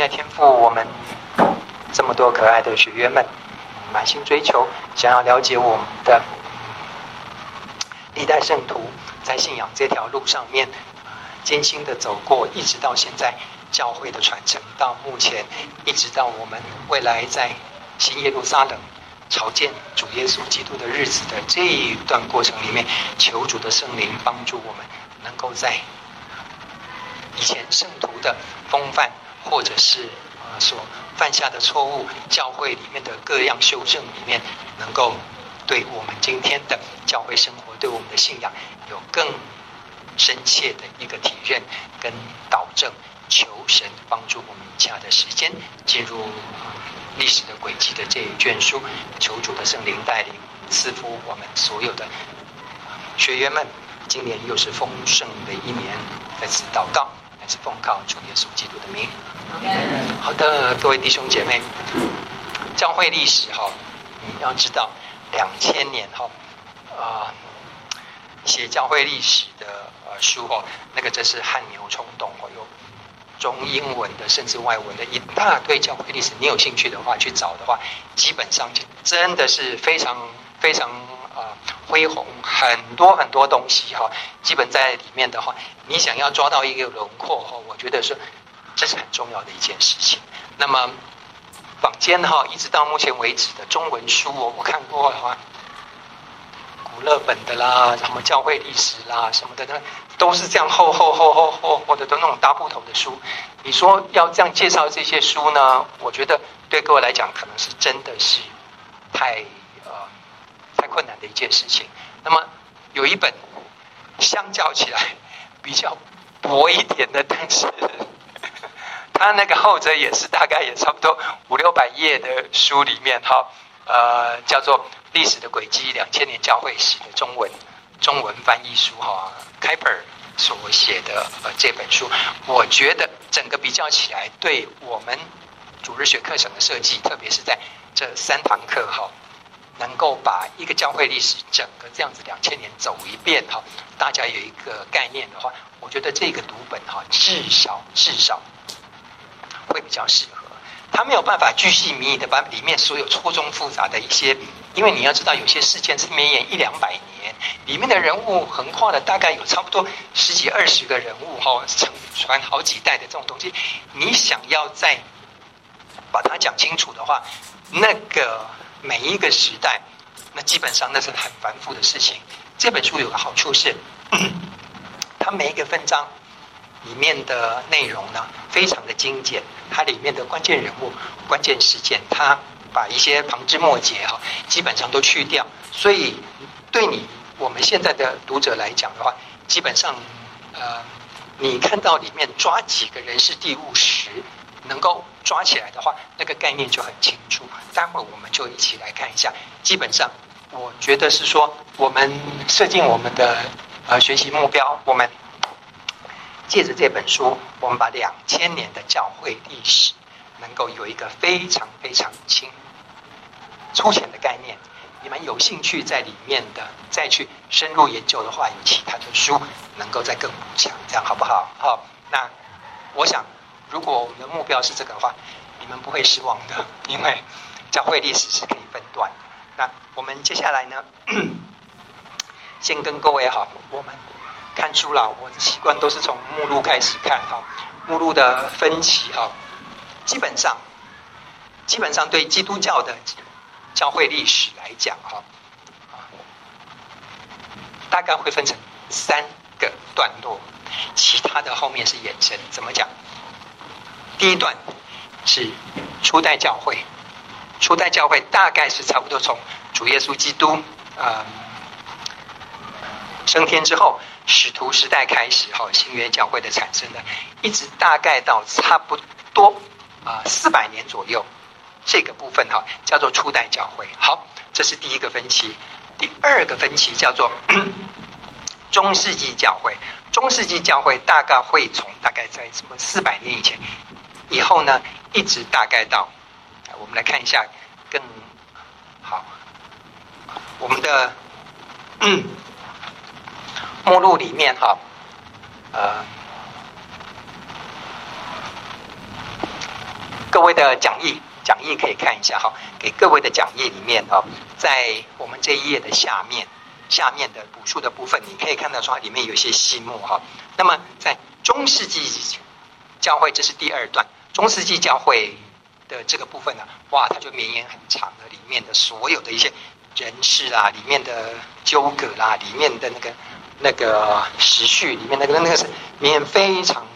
亲爱天赋，我们这么多可爱的学员们，满心追求，想要了解我们的历代圣徒在信仰这条路上面艰辛的走过，一直到现在教会的传承，到目前一直到我们未来在新耶路撒冷朝见主耶稣基督的日子的这一段过程里面，求主的圣灵帮助我们，能够在以前圣徒的风范，或者是啊所犯下的错误，教会里面的各样修正里面，能够对我们今天的教会生活，对我们的信仰有更深切的一个体认跟导正。求神帮助我们以下的时间进入历史的轨迹的这一卷书，求主的圣灵带领赐福我们所有的学员们。今年又是丰盛的一年，在此祷告，是奉靠主耶稣基督的名。好的，各位弟兄姐妹，教会历史哈，你要知道，两千年哈啊，写教会历史的呃书哦，那个真是汗牛充栋哦，有中英文的，甚至外文的一大堆教会历史。你有兴趣的话，去找的话，基本上就真的是非常非常。啊，恢宏很多很多东西哈，基本在里面的话，你想要抓到一个轮廓哈，我觉得是这是很重要的一件事情。那么坊间哈，一直到目前为止的中文书，我我看过哈，古勒本的啦，什么教会历史啦什么的，那都是这样厚厚厚厚厚厚的都那种大部头的书。你说要这样介绍这些书呢？我觉得对各位来讲，可能是真的是太。困难的一件事情。那么有一本相较起来比较薄一点的，但是 它那个后者也是大概也差不多五六百页的书里面哈，呃，叫做《历史的轨迹：两千年教会史》的中文中文翻译书哈，开本所写的呃这本书，我觉得整个比较起来，对我们主日学课程的设计，特别是在这三堂课哈。能够把一个教会历史整个这样子两千年走一遍哈，大家有一个概念的话，我觉得这个读本哈，至少至少会比较适合。他没有办法巨细靡遗的把里面所有错综复杂的一些，因为你要知道有些事件是绵延一两百年，里面的人物横跨了大概有差不多十几二十个人物哈，承传好几代的这种东西，你想要再把它讲清楚的话，那个。每一个时代，那基本上那是很繁复的事情。这本书有个好处是，它每一个分章里面的内容呢，非常的精简。它里面的关键人物、关键事件，它把一些旁枝末节哈，基本上都去掉。所以，对你我们现在的读者来讲的话，基本上，呃，你看到里面抓几个人事地物时，能够抓起来的话，那个概念就很清楚。待会我们就一起来看一下。基本上，我觉得是说，我们设定我们的呃学习目标，我们借着这本书，我们把两千年的教会历史能够有一个非常非常清粗浅的概念。你们有兴趣在里面的再去深入研究的话，有其他的书能够再更强，这样好不好？好，那我想。如果我们的目标是这个的话，你们不会失望的，因为教会历史是可以分段的。那我们接下来呢，先跟各位哈，我们看书了。我的习惯都是从目录开始看哈，目录的分期哈，基本上基本上对基督教的教会历史来讲哈，大概会分成三个段落，其他的后面是延伸。怎么讲？第一段是初代教会，初代教会大概是差不多从主耶稣基督、呃、升天之后，使徒时代开始哈，新约教会的产生的，一直大概到差不多啊四百年左右，这个部分哈叫做初代教会。好，这是第一个分歧。第二个分歧叫做 中世纪教会，中世纪教会大概会从大概在什么四百年以前。以后呢，一直大概到，我们来看一下更好，我们的嗯目录里面哈，呃，各位的讲义，讲义可以看一下哈。给各位的讲义里面哦，在我们这一页的下面，下面的补述的部分，你可以看到说里面有一些细目哈。那么在中世纪教会，这是第二段，中世纪教会的这个部分呢，哇，它就绵延很长的，里面的所有的一些人事啦，里面的纠葛啦，里面的那个那个时序里面那个那个是绵延非常。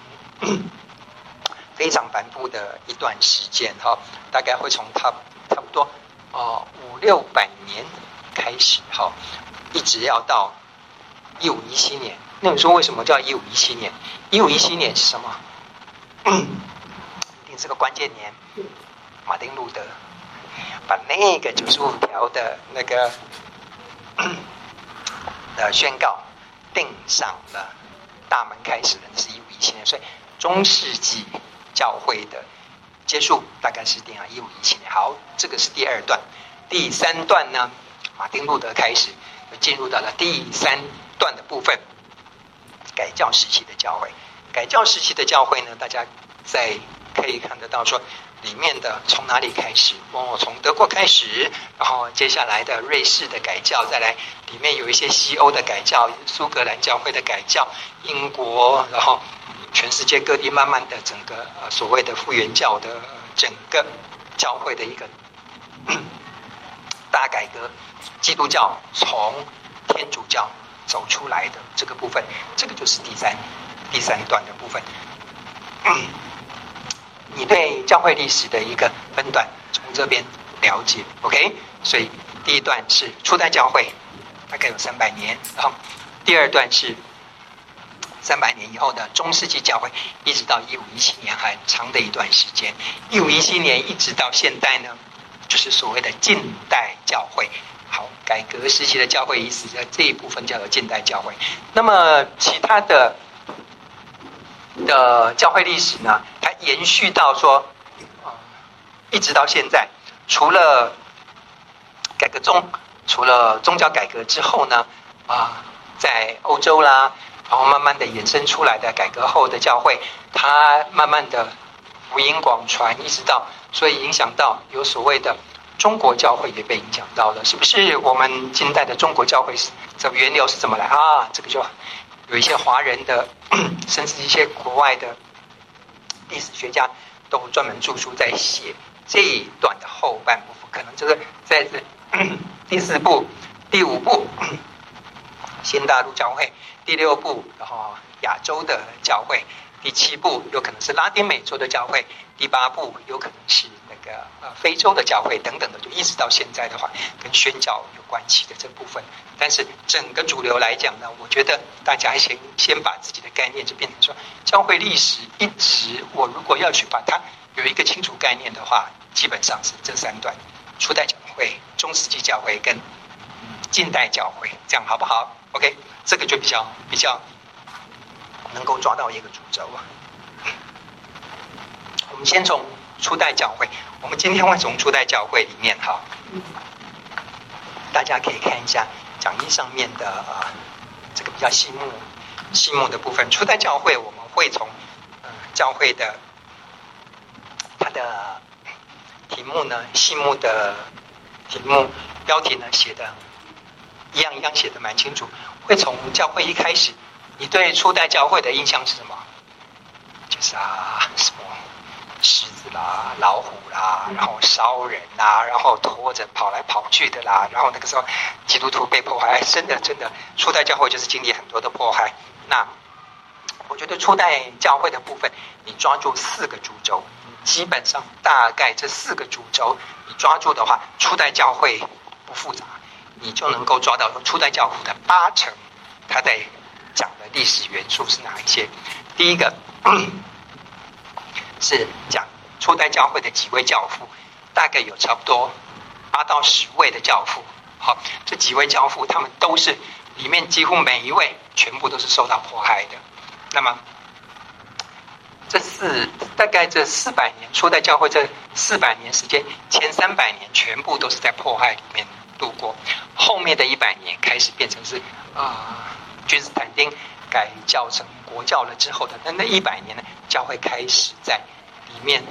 非常繁复的一段时间哈，大概会从差差不多哦五六百年开始哈，一直要到一五一七年。那你说为什么叫一五一七年？一五一七年是什么？一定是个关键年。马丁路德把那个九十五条的那个的宣告定上了大门开始的是一五一七年，所以中世纪。教会的结束大概是定啊一五一七年。好，这个是第二段。第三段呢，马丁路德开始就进入到了第三段的部分，改教时期的教会。改教时期的教会呢，大家在可以看得到说，里面的从哪里开始？哦，从德国开始，然后接下来的瑞士的改教，再来里面有一些西欧的改教，苏格兰教会的改教，英国，然后。全世界各地慢慢的整个呃所谓的复原教的整个教会的一个大改革，基督教从天主教走出来的这个部分，这个就是第三第三段的部分。你对教会历史的一个分段从这边了解，OK？所以第一段是初代教会，大概有三百年，然后第二段是。三百年以后的中世纪教会，一直到一五一七年，很长的一段时间。一五一七年一直到现代呢，就是所谓的近代教会。好，改革时期的教会意思在这一部分叫做近代教会。那么其他的的教会历史呢，它延续到说，一直到现在，除了改革中，除了宗教改革之后呢，啊，在欧洲啦。然后慢慢的衍生出来的改革后的教会，它慢慢的福音广传，一直到所以影响到有所谓的中国教会也被影响到了，是不是？我们近代的中国教会是这源流是怎么来啊？这个就有一些华人的，甚至一些国外的历史学家都专门著书在写这一段的后半部分，可能这个在这第四部、第五部 新大陆教会。第六部，然后亚洲的教会；第七部有可能是拉丁美洲的教会；第八部有可能是个呃非洲的教会等等的，就一直到现在的话，跟宣教有关系的这部分。但是整个主流来讲呢，我觉得大家先先把自己的概念就变成说，教会历史一直，我如果要去把它有一个清楚概念的话，基本上是这三段：初代教会、中世纪教会跟近代教会，这样好不好？OK。这个就比较比较能够抓到一个主轴啊。我们先从初代教会，我们今天会从初代教会里面哈，大家可以看一下讲义上面的呃这个比较细目细目的部分。初代教会我们会从呃教会的它的题目呢细目的题目标题呢写的一样一样写的蛮清楚。会从教会一开始，你对初代教会的印象是什么？就是啊，什么狮子啦、老虎啦，然后烧人啦，然后拖着跑来跑去的啦，然后那个时候基督徒被迫害，真的真的，初代教会就是经历很多的迫害。那我觉得初代教会的部分，你抓住四个主轴，基本上大概这四个主轴你抓住的话，初代教会不复杂。你就能够抓到初代教父的八成，他在讲的历史元素是哪一些？第一个是讲初代教会的几位教父，大概有差不多八到十位的教父。好，这几位教父他们都是里面几乎每一位全部都是受到迫害的。那么这四大概这四百年初代教会这四百年时间，前三百年全部都是在迫害里面。度过后面的一百年，开始变成是啊，君士坦丁改教成国教了之后的那那一百年呢，教会开始在里面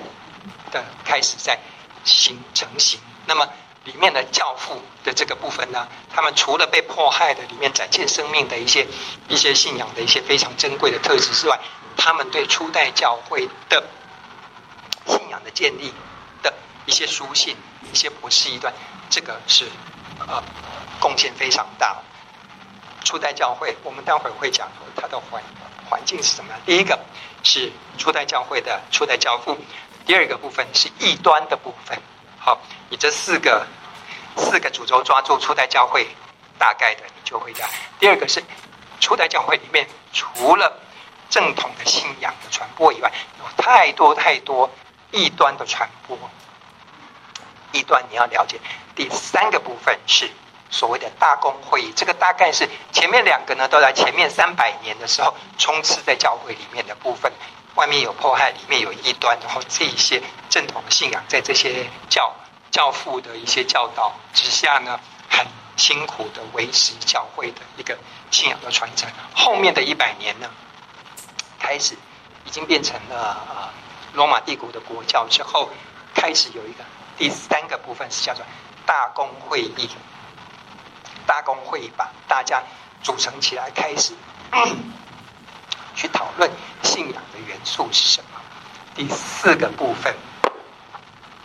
的开始在形成型。那么里面的教父的这个部分呢，他们除了被迫害的里面展现生命的一些一些信仰的一些非常珍贵的特质之外，他们对初代教会的信仰的建立的一些书信、一些博士一段，这个是呃贡献非常大。初代教会，我们待会儿会讲它的环环境是什么？第一个是初代教会的初代教父，第二个部分是异端的部分。好，你这四个四个主轴抓住初代教会，大概的你就会的。第二个是初代教会里面除了正统的信仰的传播以外，有太多太多异端的传播。异端你要了解。第三个部分是所谓的大公会议，这个大概是前面两个呢都在前面三百年的时候充斥在教会里面的部分。外面有迫害，里面有异端，然后这一些正统的信仰，在这些教教父的一些教导之下呢，很辛苦的维持教会的一个信仰的传承。后面的一百年呢，开始已经变成了呃罗马帝国的国教之后，开始有一个第三个部分是叫做大公会议。大公会议把大家组成起来，开始。去讨论信仰的元素是什么？第四个部分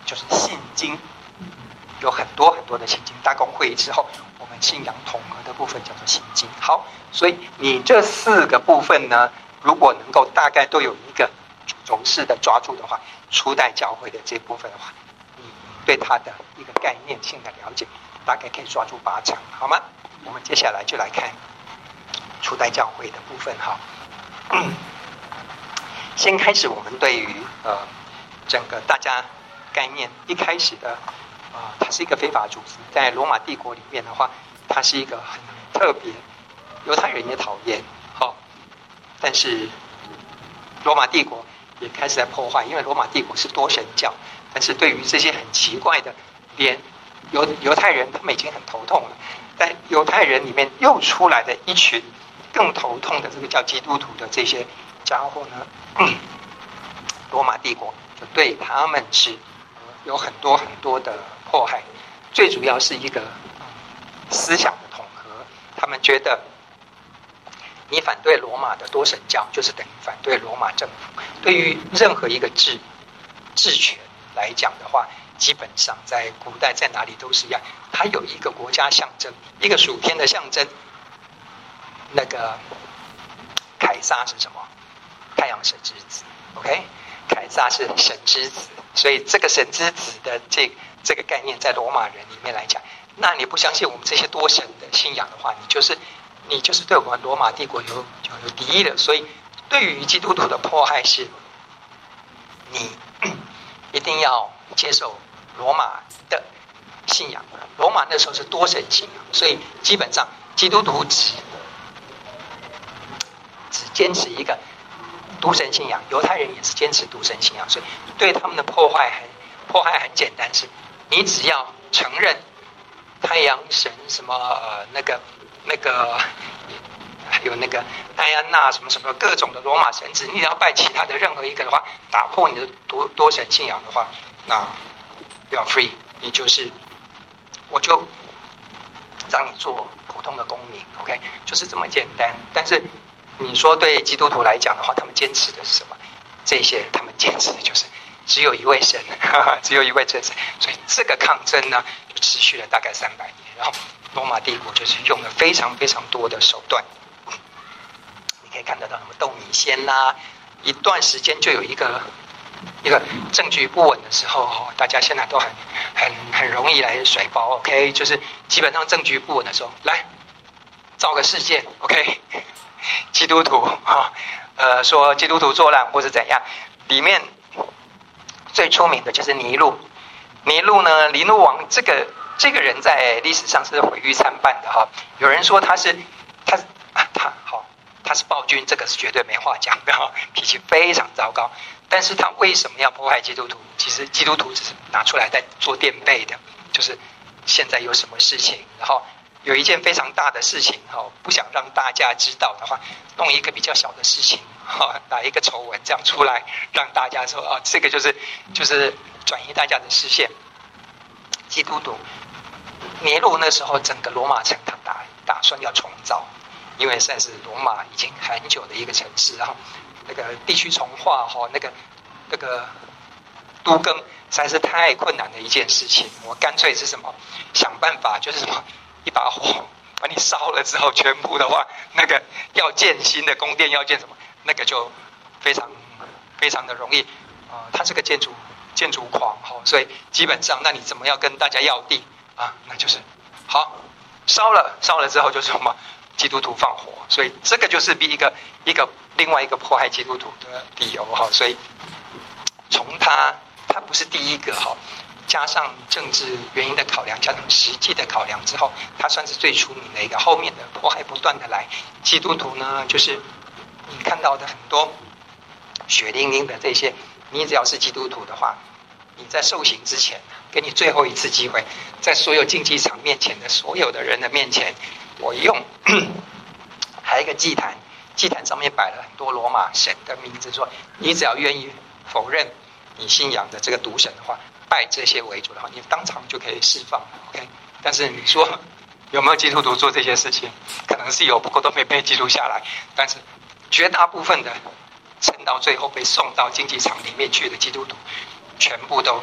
就是信经，有很多很多的信经。大公会议之后，我们信仰统合的部分叫做信经。好，所以你这四个部分呢，如果能够大概都有一个主轴式的抓住的话，初代教会的这部分的话，你对它的一个概念性的了解，大概可以抓住八成，好吗？我们接下来就来看初代教会的部分哈。先开始，我们对于呃整个大家概念一开始的啊、呃，它是一个非法组织，在罗马帝国里面的话，它是一个很特别，犹太人也讨厌，好、但是罗马帝国也开始在破坏，因为罗马帝国是多神教，但是对于这些很奇怪的，连犹犹太人他们已经很头痛了，在犹太人里面又出来的一群。更头痛的这个叫基督徒的这些家伙呢，罗马帝国就对他们是有很多很多的迫害，最主要是一个思想的统合。他们觉得你反对罗马的多神教，就是等于反对罗马政府。对于任何一个治治权来讲的话，基本上在古代在哪里都是一样，它有一个国家象征，一个属天的象征。那个凯撒是什么？太阳神之子，OK？凯撒是神之子，所以这个神之子的这这个概念，在罗马人里面来讲，那你不相信我们这些多神的信仰的话，你就是你就是对我们罗马帝国有有有敌意的。所以，对于基督徒的迫害是，你一定要接受罗马的信仰。罗马那时候是多神信仰，所以基本上基督徒只。只坚持一个独神信仰，犹太人也是坚持独神信仰，所以对他们的破坏很破坏很简单，是，你只要承认太阳神什么呃那个 那个还有那个戴安娜什么什么各种的罗马神祇，你只要拜其他的任何一个的话，打破你的多多神信仰的话，那 you are free，你就是我就让你做普通的公民，OK，就是这么简单，但是。你说对基督徒来讲的话，他们坚持的是什么？这些他们坚持的就是只有一位神，哈哈，只有一位真神。所以这个抗争呢，就持续了大概三百年。然后罗马帝国就是用了非常非常多的手段。你可以看得到什么斗米仙啦，一段时间就有一个一个政局不稳的时候，大家现在都很很很容易来甩包。OK，就是基本上政局不稳的时候，来造个事件。OK。基督徒哈，呃，说基督徒作乱或是怎样，里面最出名的就是尼禄。尼禄呢，尼禄王这个这个人在历史上是毁誉参半的哈。有人说他是他他好，他是暴君，这个是绝对没话讲的哈，脾气非常糟糕。但是他为什么要迫害基督徒？其实基督徒只是拿出来在做垫背的，就是现在有什么事情，然后。有一件非常大的事情，哈，不想让大家知道的话，弄一个比较小的事情，哈，打一个丑闻这样出来，让大家说啊，这个就是就是转移大家的视线。基督徒，尼禄那时候整个罗马城他打打算要重造，因为算是罗马已经很久的一个城市，然后那个地区重划哈，那个那个都更实在是太困难的一件事情。我干脆是什么想办法，就是什么一把火把你烧了之后，全部的话那个要建新的宫殿，要建什么，那个就非常非常的容易啊，他是个建筑。建筑狂哈，所以基本上，那你怎么样跟大家要地啊？那就是好烧了，烧了之后就是什么？基督徒放火，所以这个就是一个一个另外一个迫害基督徒的理由哈。所以从他他不是第一个哈，加上政治原因的考量，加上实际的考量之后，他算是最出名的一个。后面的迫害不断的来，基督徒呢，就是你看到的很多血淋淋的这些，你只要是基督徒的话。你在受刑之前，给你最后一次机会，在所有竞技场面前的所有的人的面前，我用 还有一个祭坛，祭坛上面摆了很多罗马神的名字，说你只要愿意否认你信仰的这个独神的话，拜这些为主的话，你当场就可以释放。OK，但是你说有没有基督徒做这些事情？可能是有，不过都没被记录下来。但是绝大部分的撑到最后被送到竞技场里面去的基督徒。全部都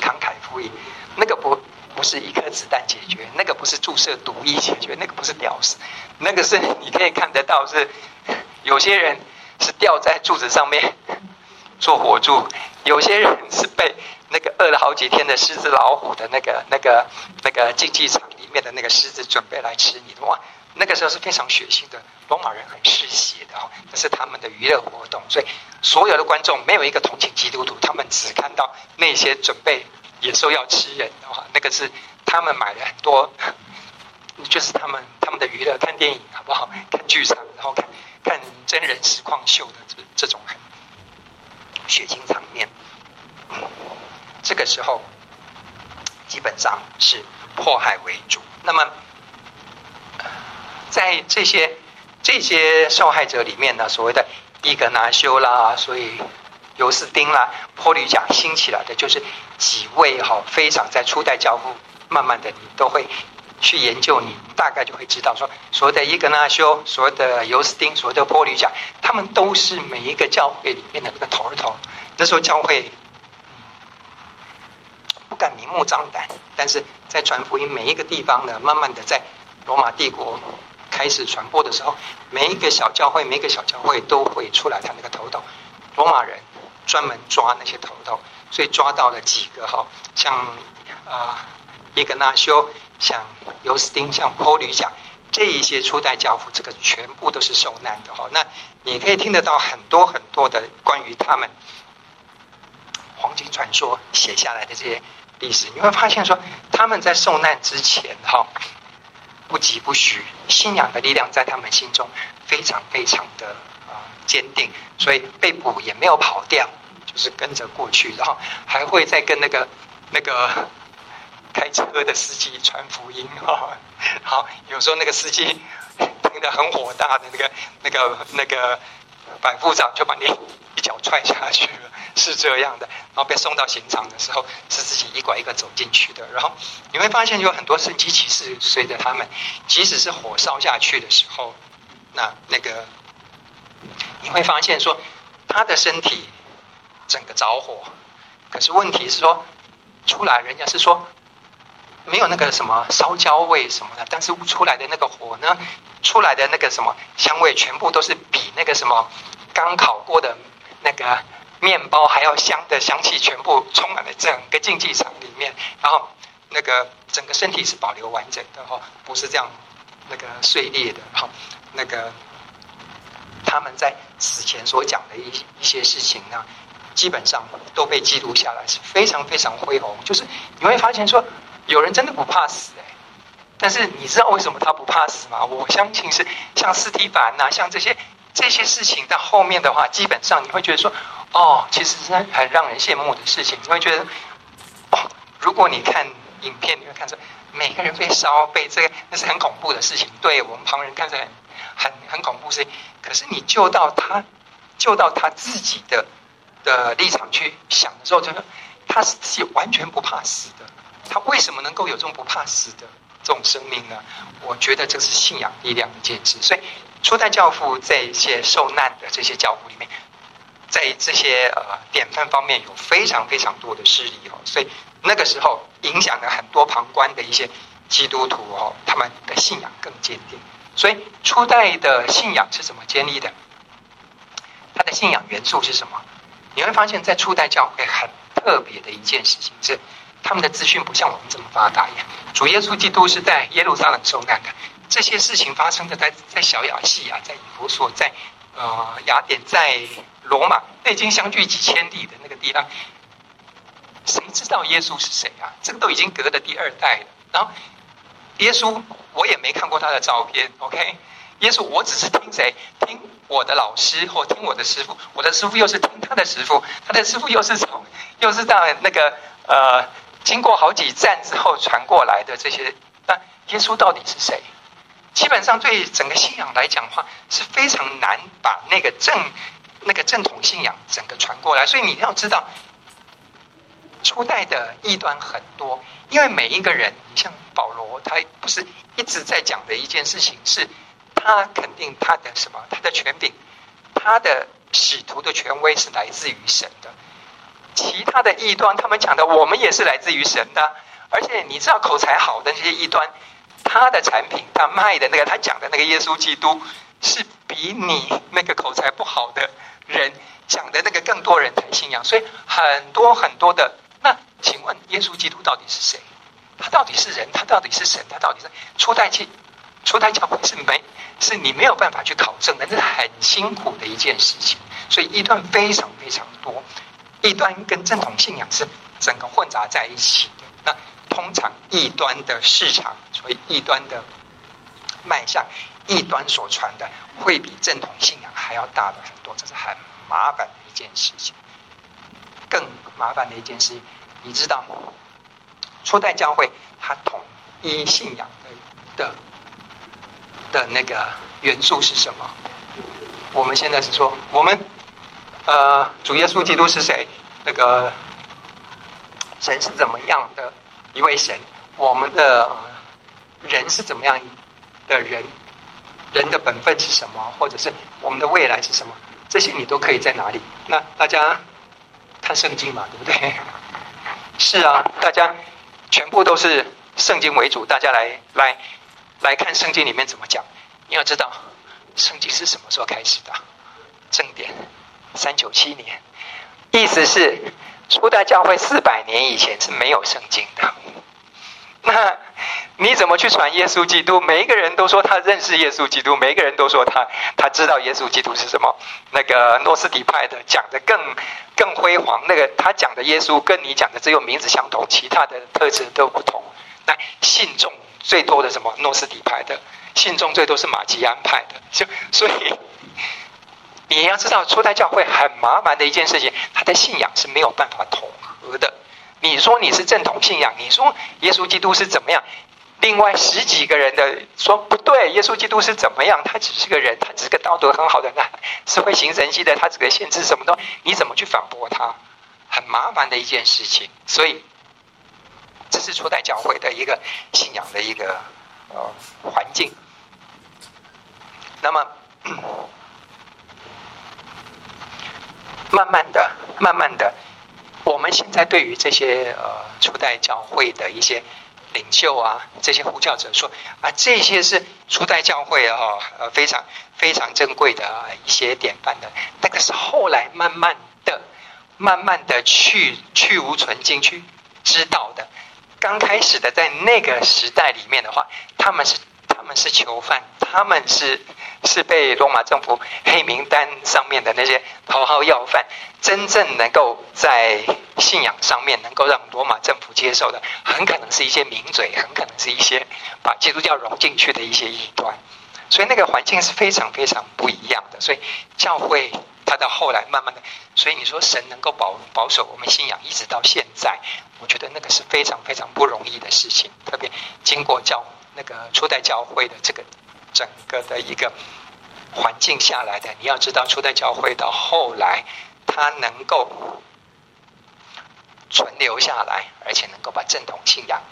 慷慨赴义，那个不不是一颗子弹解决，那个不是注射毒液解决，那个不是屌死，那个是你可以看得到是 有些人是吊在柱子上面做火柱，有些人是被那个饿了好几天的狮子老虎的那个那个那个竞技场里面的那个狮子准备来吃你的哇。那个时候是非常血腥的，罗马人很嗜血的哦，这是他们的娱乐活动，所以所有的观众没有一个同情基督徒，他们只看到那些准备野兽要吃人的话，那个是他们买了很多，就是他们他们的娱乐，看电影好不好？看剧场，然后看看真人实况秀的这这种血腥场面，这个时候基本上是迫害为主，那么。在这些这些受害者里面呢，所谓的伊格拿修啦，所以尤斯丁啦、波吕贾兴起来的，就是几位哈非常在初代教父，慢慢的你都会去研究，你大概就会知道说，所谓的伊格纳修、所谓的尤斯丁、所谓的波吕贾，他们都是每一个教会里面的那个头头。那时候教会不敢明目张胆，但是在传福音每一个地方呢，慢慢的在罗马帝国。开始传播的时候，每一个小教会，每一个小教会都会出来他那个头头。罗马人专门抓那些头头，所以抓到了几个哈，像啊伊格纳修，像尤斯丁，像波吕贾这一些初代教父，这个全部都是受难的哈。那你可以听得到很多很多的关于他们黄金传说写下来的这些历史，你会发现说他们在受难之前哈。不疾不徐，信仰的力量在他们心中非常非常的坚定，所以被捕也没有跑掉，就是跟着过去，然后还会再跟那个那个 开车的司机传福音哈。好，有时候那个司机听得很火大的那个那个那个百夫长就把你一脚踹下去了。是这样的，然后被送到刑场的时候，是自己一拐一个走进去的。然后你会发现，有很多神迹奇事随着他们，即使是火烧下去的时候，那那个你会发现说，他的身体整个着火，可是问题是说，出来人家是说没有那个什么烧焦味什么的，但是出来的那个火呢，出来的那个什么香味，全部都是比那个什么刚烤过的那个。面包还要香的香气，全部充满了整个竞技场里面，然后那个整个身体是保留完整的哈，不是这样那个碎裂的哈。那个他们在死前所讲的一一些事情呢，基本上都被记录下来，是非常非常恢宏。就是你会发现说，有人真的不怕死哎，但是你知道为什么他不怕死吗？我相信是像斯蒂凡呐，像这些。这些事情到后面的话，基本上你会觉得说，哦，其实是很让人羡慕的事情。你会觉得，哦，如果你看影片，你会看出每个人被烧，被这个，那是很恐怖的事情。对我们旁人看着很很很恐怖是，可是你就到他，就到他自己的的立场去想的时候，就说他是自己完全不怕死的。他为什么能够有这种不怕死的这种生命呢？我觉得这是信仰力量的坚持。所以初代教父在一些受难的这些教父里面，在这些呃典范方面有非常非常多的事例哦。所以那个时候影响了很多旁观的一些基督徒哦，他们的信仰更坚定。所以初代的信仰是怎么建立的？他的信仰元素是什么？你会发现在初代教会很特别的一件事情是。他们的资讯不像我们这么发达呀。主耶稣基督是在耶路撒冷受难的，这些事情发生的在在小亚细亚，在以弗所，在呃雅典，在罗马，那已经相距几千里的那个地方，谁知道耶稣是谁啊？这个都已经隔了第二代了。然后耶稣我也没看过他的照片，OK？耶稣我只是听谁？听我的老师或听我的师傅，我的师傅又是听他的师傅，他的师傅又是从又是到那个呃。经过好几站之后传过来的这些，那耶稣到底是谁？基本上对整个信仰来讲的话，是非常难把那个正那个正统信仰整个传过来。所以你要知道，初代的异端很多，因为每一个人，你像保罗，他不是一直在讲的一件事情，是他肯定他的什么？他的权柄，他的使徒的权威是来自于神的。其他的异端，他们讲的我们也是来自于神的，而且你知道口才好的那些异端，他的产品，他卖的那个，他讲的那个耶稣基督，是比你那个口才不好的人讲的那个更多人才信仰。所以很多很多的，那请问耶稣基督到底是谁？他到底是人？他到底是神？他到底是初代教初代教会是没是你没有办法去考证的，这是很辛苦的一件事情。所以异端非常非常多。异端跟正统信仰是整个混杂在一起的。那通常异端的市场，所以异端的卖相，异端所传的会比正统信仰还要大的很多，这是很麻烦的一件事情。更麻烦的一件事，你知道，初代教会它统一信仰的的的那个元素是什么？我们现在是说我们。呃，主耶稣基督是谁？那个神是怎么样的一位神？我们的人是怎么样的人？人的本分是什么？或者是我们的未来是什么？这些你都可以在哪里？那大家看圣经嘛，对不对？是啊，大家全部都是圣经为主，大家来来来看圣经里面怎么讲。你要知道，圣经是什么时候开始的？正典。三九七年，意思是初代教会四百年以前是没有圣经的。那你怎么去传耶稣基督？每一个人都说他认识耶稣基督，每一个人都说他他知道耶稣基督是什么。那个诺斯底派的讲的更更辉煌，那个他讲的耶稣跟你讲的只有名字相同，其他的特质都不同。那信众最多的什么？诺斯底派的信众最多是马基安派的，就所以。你要知道，初代教会很麻烦的一件事情，他的信仰是没有办法统合的。你说你是正统信仰，你说耶稣基督是怎么样？另外十几个人的说不对，耶稣基督是怎么样？他只是个人，他只是个道德很好的人，是会行神迹的，他只会限制什么东？你怎么去反驳他？很麻烦的一件事情。所以，这是初代教会的一个信仰的一个呃环境。那么。慢慢的，慢慢的，我们现在对于这些呃初代教会的一些领袖啊，这些呼叫者说啊，这些是初代教会啊，呃非常非常珍贵的一些典范的。那个是后来慢慢的、慢慢的去去芜存菁去知道的。刚开始的在那个时代里面的话，他们是。他们是囚犯，他们是是被罗马政府黑名单上面的那些头号要犯。真正能够在信仰上面能够让罗马政府接受的，很可能是一些名嘴，很可能是一些把基督教融进去的一些异端。所以那个环境是非常非常不一样的。所以教会它到后来慢慢的，所以你说神能够保保守我们信仰一直到现在，我觉得那个是非常非常不容易的事情。特别经过教。那个初代教会的这个整个的一个环境下来的，你要知道，初代教会到后来，它能够存留下来，而且能够把正统信仰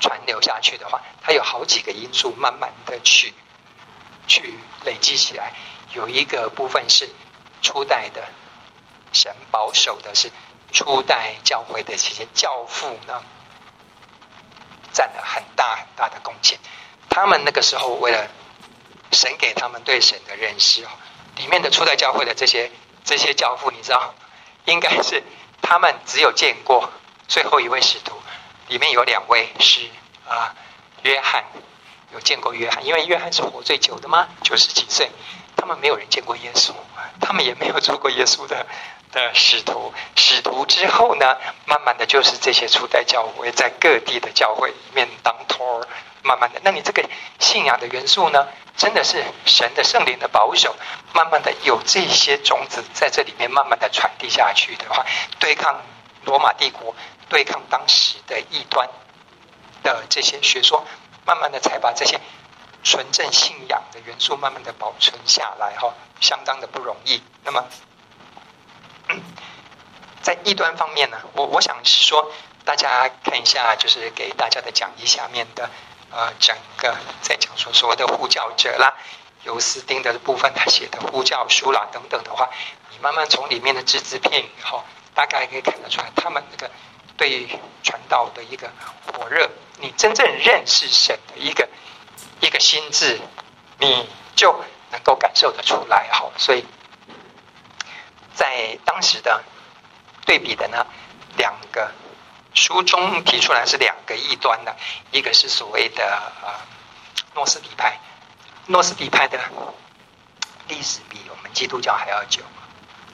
传留下去的话，它有好几个因素，慢慢的去去累积起来。有一个部分是初代的神保守的，是初代教会的这些教父呢，占了很大很大的贡献。他们那个时候为了神给他们对神的认识哦，里面的初代教会的这些这些教父，你知道，应该是他们只有见过最后一位使徒，里面有两位是啊，约翰有见过约翰，因为约翰是活最久的嘛，九十几岁。他们没有人见过耶稣，他们也没有做过耶稣的的使徒。使徒之后呢，慢慢的就是这些初代教会在各地的教会里面当头儿，慢慢的，那你这个信仰的元素呢，真的是神的圣灵的保守，慢慢的有这些种子在这里面慢慢的传递下去的话，对抗罗马帝国，对抗当时的异端的这些学说，慢慢的才把这些。纯正信仰的元素慢慢的保存下来，哈，相当的不容易。那么，在异端方面呢，我我想是说，大家看一下，就是给大家的讲义下面的，呃，整个在讲说所谓的呼叫者啦，尤斯丁的部分他写的呼叫书啦等等的话，你慢慢从里面的只字片语，哈，大概可以看得出来，他们那个对传道的一个火热，你真正认识神的一个。一个心智，你就能够感受得出来哈。所以，在当时的对比的呢，两个书中提出来是两个异端的，一个是所谓的呃诺斯底派，诺斯底派的历史比我们基督教还要久，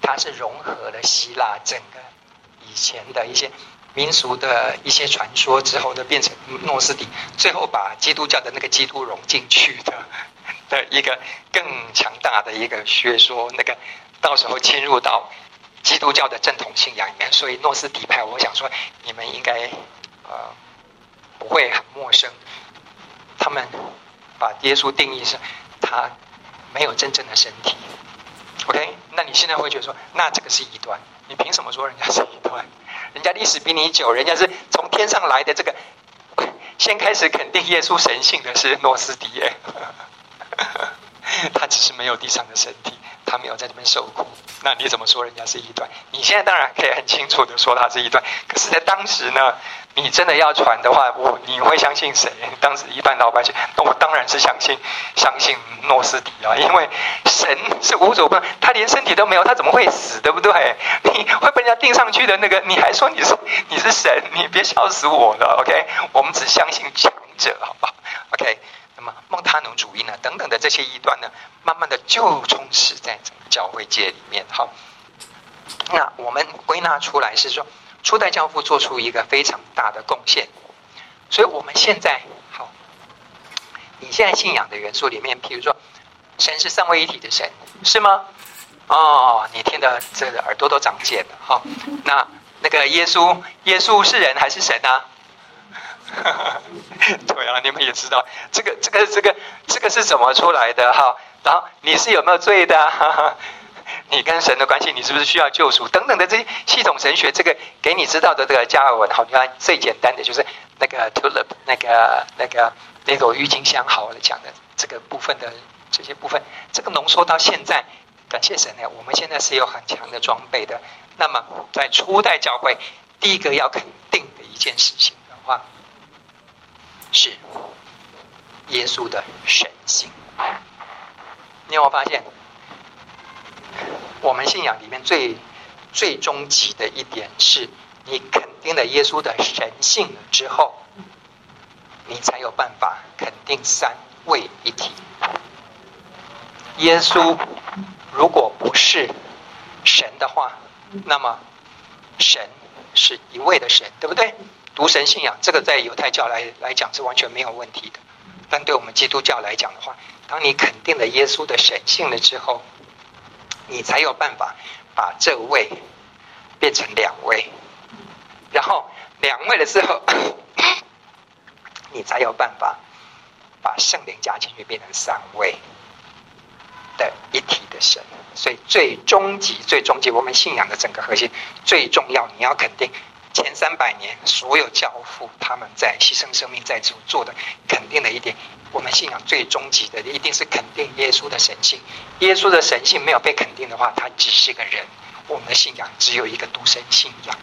它是融合了希腊整个以前的一些。民俗的一些传说之后呢，变成诺斯底，最后把基督教的那个基督融进去的的一个更强大的一个学说，那个到时候侵入到基督教的正统信仰里面，所以诺斯底派，我想说你们应该呃不会很陌生，他们把耶稣定义是他没有真正的身体，OK？那你现在会觉得说，那这个是异端，你凭什么说人家是异端？人家历史比你久，人家是从天上来的。这个先开始肯定耶稣神性的是诺斯底耶，他只是没有地上的身体，他没有在这边受苦。那你怎么说人家是异端？你现在当然可以很清楚的说他是异端，可是，在当时呢？你真的要传的话，我你会相信谁？当时一般老百姓，那我当然是相信相信诺斯底啊，因为神是无主不，他连身体都没有，他怎么会死？对不对？你会被人家钉上去的那个，你还说你是你是神？你别笑死我了，OK？我们只相信强者，好不好？OK？那么孟他努主义呢？等等的这些异端呢，慢慢的就充斥在教会界里面。好，那我们归纳出来是说。初代教父做出一个非常大的贡献，所以我们现在好，你现在信仰的元素里面，譬如说，神是三位一体的神，是吗？哦，你听的这个耳朵都长茧了哈。那那个耶稣，耶稣是人还是神啊？对啊，你们也知道，这个这个这个这个是怎么出来的哈？然后你是有没有罪的啊？你跟神的关系，你是不是需要救赎？等等的这些系统神学，这个给你知道的这个加尔文，好，你看最简单的就是那个 tulip，那个那个那朵郁金香，好，我讲的这个部分的这些部分，这个浓缩到现在，感谢神呢，我们现在是有很强的装备的。那么在初代教会，第一个要肯定的一件事情的话，是耶稣的神性。你有没有发现？我们信仰里面最最终极的一点是，你肯定了耶稣的神性之后，你才有办法肯定三位一体。耶稣如果不是神的话，那么神是一位的神，对不对？独神信仰这个在犹太教来来讲是完全没有问题的，但对我们基督教来讲的话，当你肯定了耶稣的神性了之后，你才有办法把这位变成两位，然后两位了之后，你才有办法把圣灵加进去，变成三位的一体的神。所以最终极、最终极，我们信仰的整个核心最重要，你要肯定前三百年所有教父他们在牺牲生命在主做的肯定的一点，我们信仰最终极的一定是肯定耶稣的神性。耶稣的神性没有被肯定的话，他只是个人。我们的信仰只有一个独神信仰。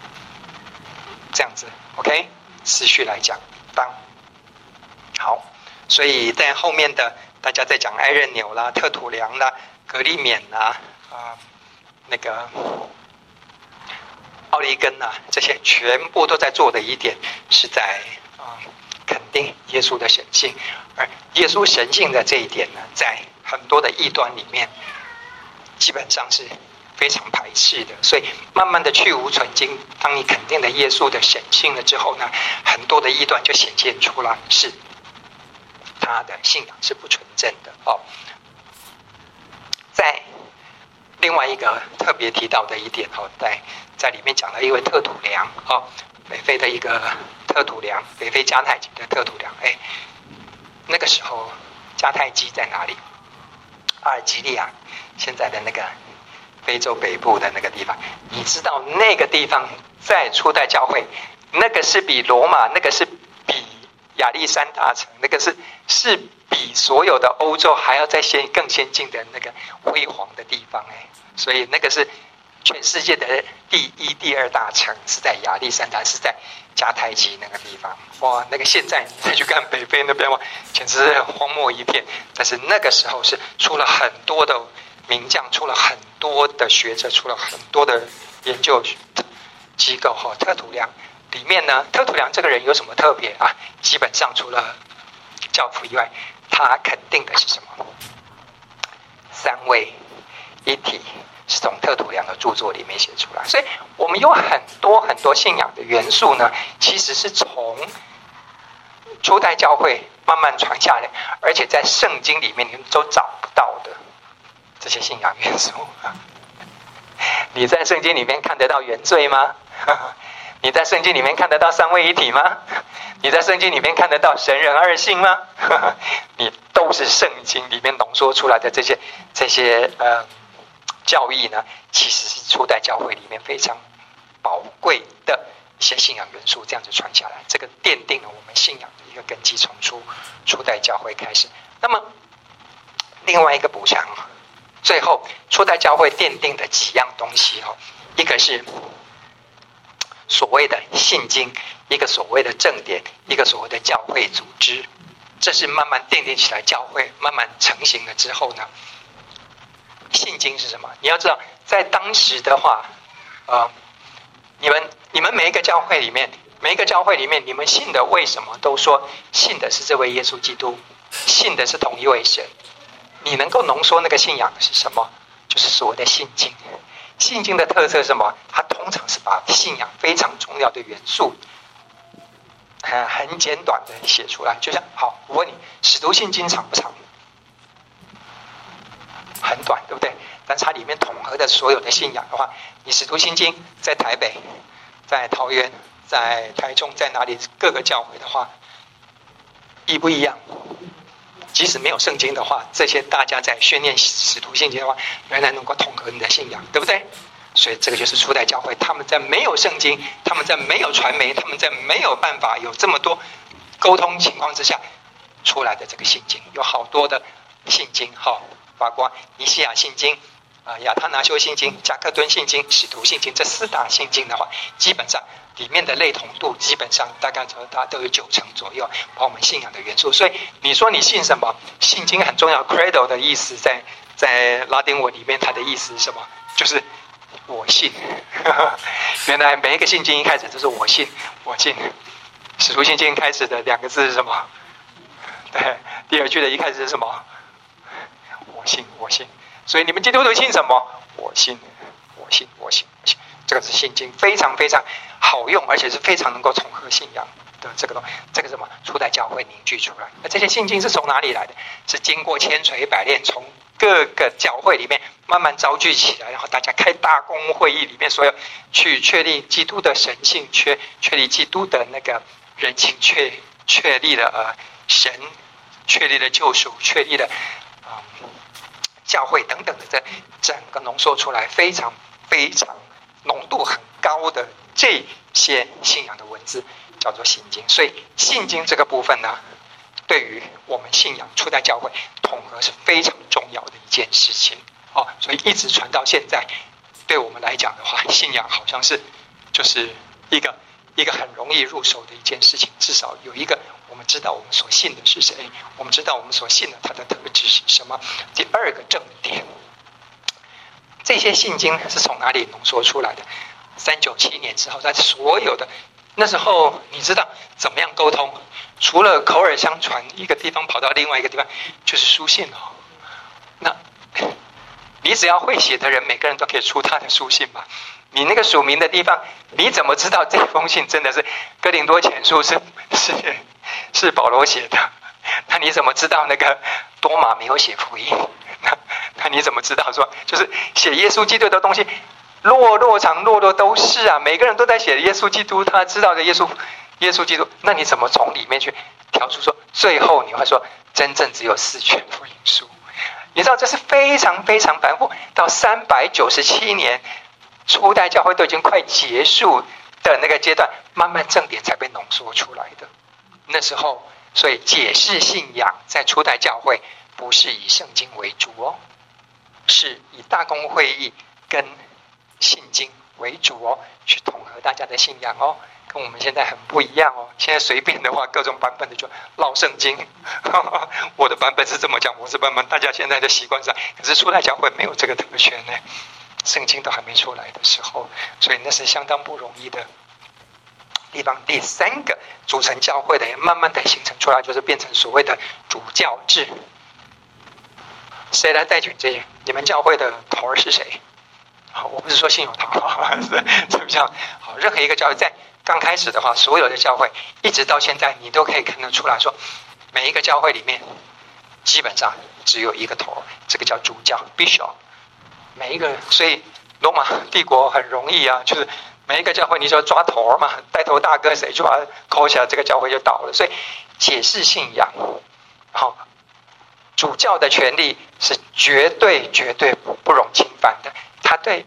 这样子，OK，持续来讲，当好。所以在后面的大家在讲艾任纽啦、特土良啦、格利勉啦啊，那个奥利根呐，这些全部都在做的一点是在啊肯定耶稣的神性，而耶稣神性的这一点呢，在很多的异端里面基本上是。非常排斥的，所以慢慢的去无存经。当你肯定了耶稣的神性了之后呢，很多的异端就显现出来，是他的信仰是不纯正的哦。在另外一个特别提到的一点哦，在在里面讲了一位特土良哦，北非的一个特土良，北非迦太基的特土良。哎，那个时候迦太基在哪里？阿尔及利亚，现在的那个。非洲北部的那个地方，你知道那个地方在初代教会，那个是比罗马，那个是比亚历山大城，那个是是比所有的欧洲还要再先更先进的那个辉煌的地方哎，所以那个是全世界的第一、第二大城，是在亚历山大，是在迦太基那个地方。哇，那个现在你再去看北非那边哇，简直是荒漠一片。但是那个时候是出了很多的。名将出了很多的学者，出了很多的研究机构和。特土良里面呢，特土良这个人有什么特别啊？基本上除了教父以外，他肯定的是什么？三位一体是从特土良的著作里面写出来。所以我们有很多很多信仰的元素呢，其实是从初代教会慢慢传下来，而且在圣经里面你们都找不到的。这些信仰元素，你在圣经里面看得到原罪吗？你在圣经里面看得到三位一体吗？你在圣经里面看得到神人二性吗？你都是圣经里面浓缩出来的这些这些呃教义呢，其实是初代教会里面非常宝贵的一些信仰元素，这样子传下来，这个奠定了我们信仰的一个根基，从初初代教会开始。那么另外一个补偿。最后，初代教会奠定的几样东西哦，一个是所谓的信经，一个所谓的正典，一个所谓的教会组织，这是慢慢奠定起来，教会慢慢成型了之后呢，信经是什么？你要知道，在当时的话，呃，你们你们每一个教会里面，每一个教会里面，你们信的为什么都说信的是这位耶稣基督，信的是同一位神？你能够浓缩那个信仰是什么？就是所谓的信经。信经的特色是什么？它通常是把信仰非常重要的元素，很很简短的写出来。就像，好，我问你，《使徒信经》长不长？很短，对不对？但是它里面统合的所有的信仰的话，你《使徒信经》在台北、在桃园、在台中、在哪里各个教会的话，一不一样？即使没有圣经的话，这些大家在训练使徒信经的话，仍然能够统合你的信仰，对不对？所以这个就是初代教会，他们在没有圣经，他们在没有传媒，他们在没有办法有这么多沟通情况之下出来的这个信经，有好多的信经，哈，包括尼西亚信经。啊，亚他拿修信经、加克敦信经、使徒信经这四大信经的话，基本上里面的类同度基本上大概大都有九成左右，把我们信仰的元素。所以你说你信什么？信经很重要，credo 的意思在在拉丁文里面，它的意思是什么？就是我信。原来每一个信经一开始就是我信，我信。使徒信经开始的两个字是什么？对，第二句的一开始是什么？我信，我信。所以你们基督徒信什么？我信，我信，我信。这个是信经，非常非常好用，而且是非常能够重合信仰的这个东。这个什么？初代教会凝聚出来。那这些信经是从哪里来的？是经过千锤百炼，从各个教会里面慢慢招聚起来，然后大家开大公会议里面，所有去确立基督的神性，确确立基督的那个人性，确确立了呃神，确立了救赎，确立了啊。教会等等的，这整个浓缩出来非常非常浓度很高的这些信仰的文字叫做信经。所以信经这个部分呢，对于我们信仰初代教会统合是非常重要的一件事情。哦，所以一直传到现在，对我们来讲的话，信仰好像是就是一个一个很容易入手的一件事情。至少有一个，我们知道我们所信的是谁，我们知道我们所信的它的特质是什么。第二个重点，这些信经是从哪里浓缩出来的？三九七年之后，在所有的那时候，你知道怎么样沟通？除了口耳相传，一个地方跑到另外一个地方，就是书信哦。那。你只要会写的人，每个人都可以出他的书信嘛。你那个署名的地方，你怎么知道这封信真的是哥林多前书是是是保罗写的？那你怎么知道那个多马没有写福音？那那你怎么知道说就是写耶稣基督的东西，落落长落落都是啊？每个人都在写耶稣基督，他知道的耶稣耶稣基督，那你怎么从里面去挑出说，最后你会说真正只有四卷福音书？你知道这是非常非常繁复，到三百九十七年，初代教会都已经快结束的那个阶段，慢慢正点才被浓缩出来的。那时候，所以解释信仰在初代教会不是以圣经为主哦，是以大公会议跟信经为主哦，去统合大家的信仰哦。跟我们现在很不一样哦，现在随便的话，各种版本的就烙圣经。我的版本是这么讲，我是版本，大家现在的习惯上，可是初代教会没有这个特权呢，圣经都还没出来的时候，所以那是相当不容易的地方。第三个组成教会的，慢慢的形成出来，就是变成所谓的主教制。谁来带领这些？你们教会的头儿是谁？好，我不是说信友堂，是怎么样？好，任何一个教会在。刚开始的话，所有的教会一直到现在，你都可以看得出来说，每一个教会里面基本上只有一个头，这个叫主教 （bishop）。每一个，所以罗马帝国很容易啊，就是每一个教会你说抓头嘛，带头大哥谁就把他抠起来，这个教会就倒了。所以解释信仰，好，主教的权利是绝对绝对不容侵犯的，他对。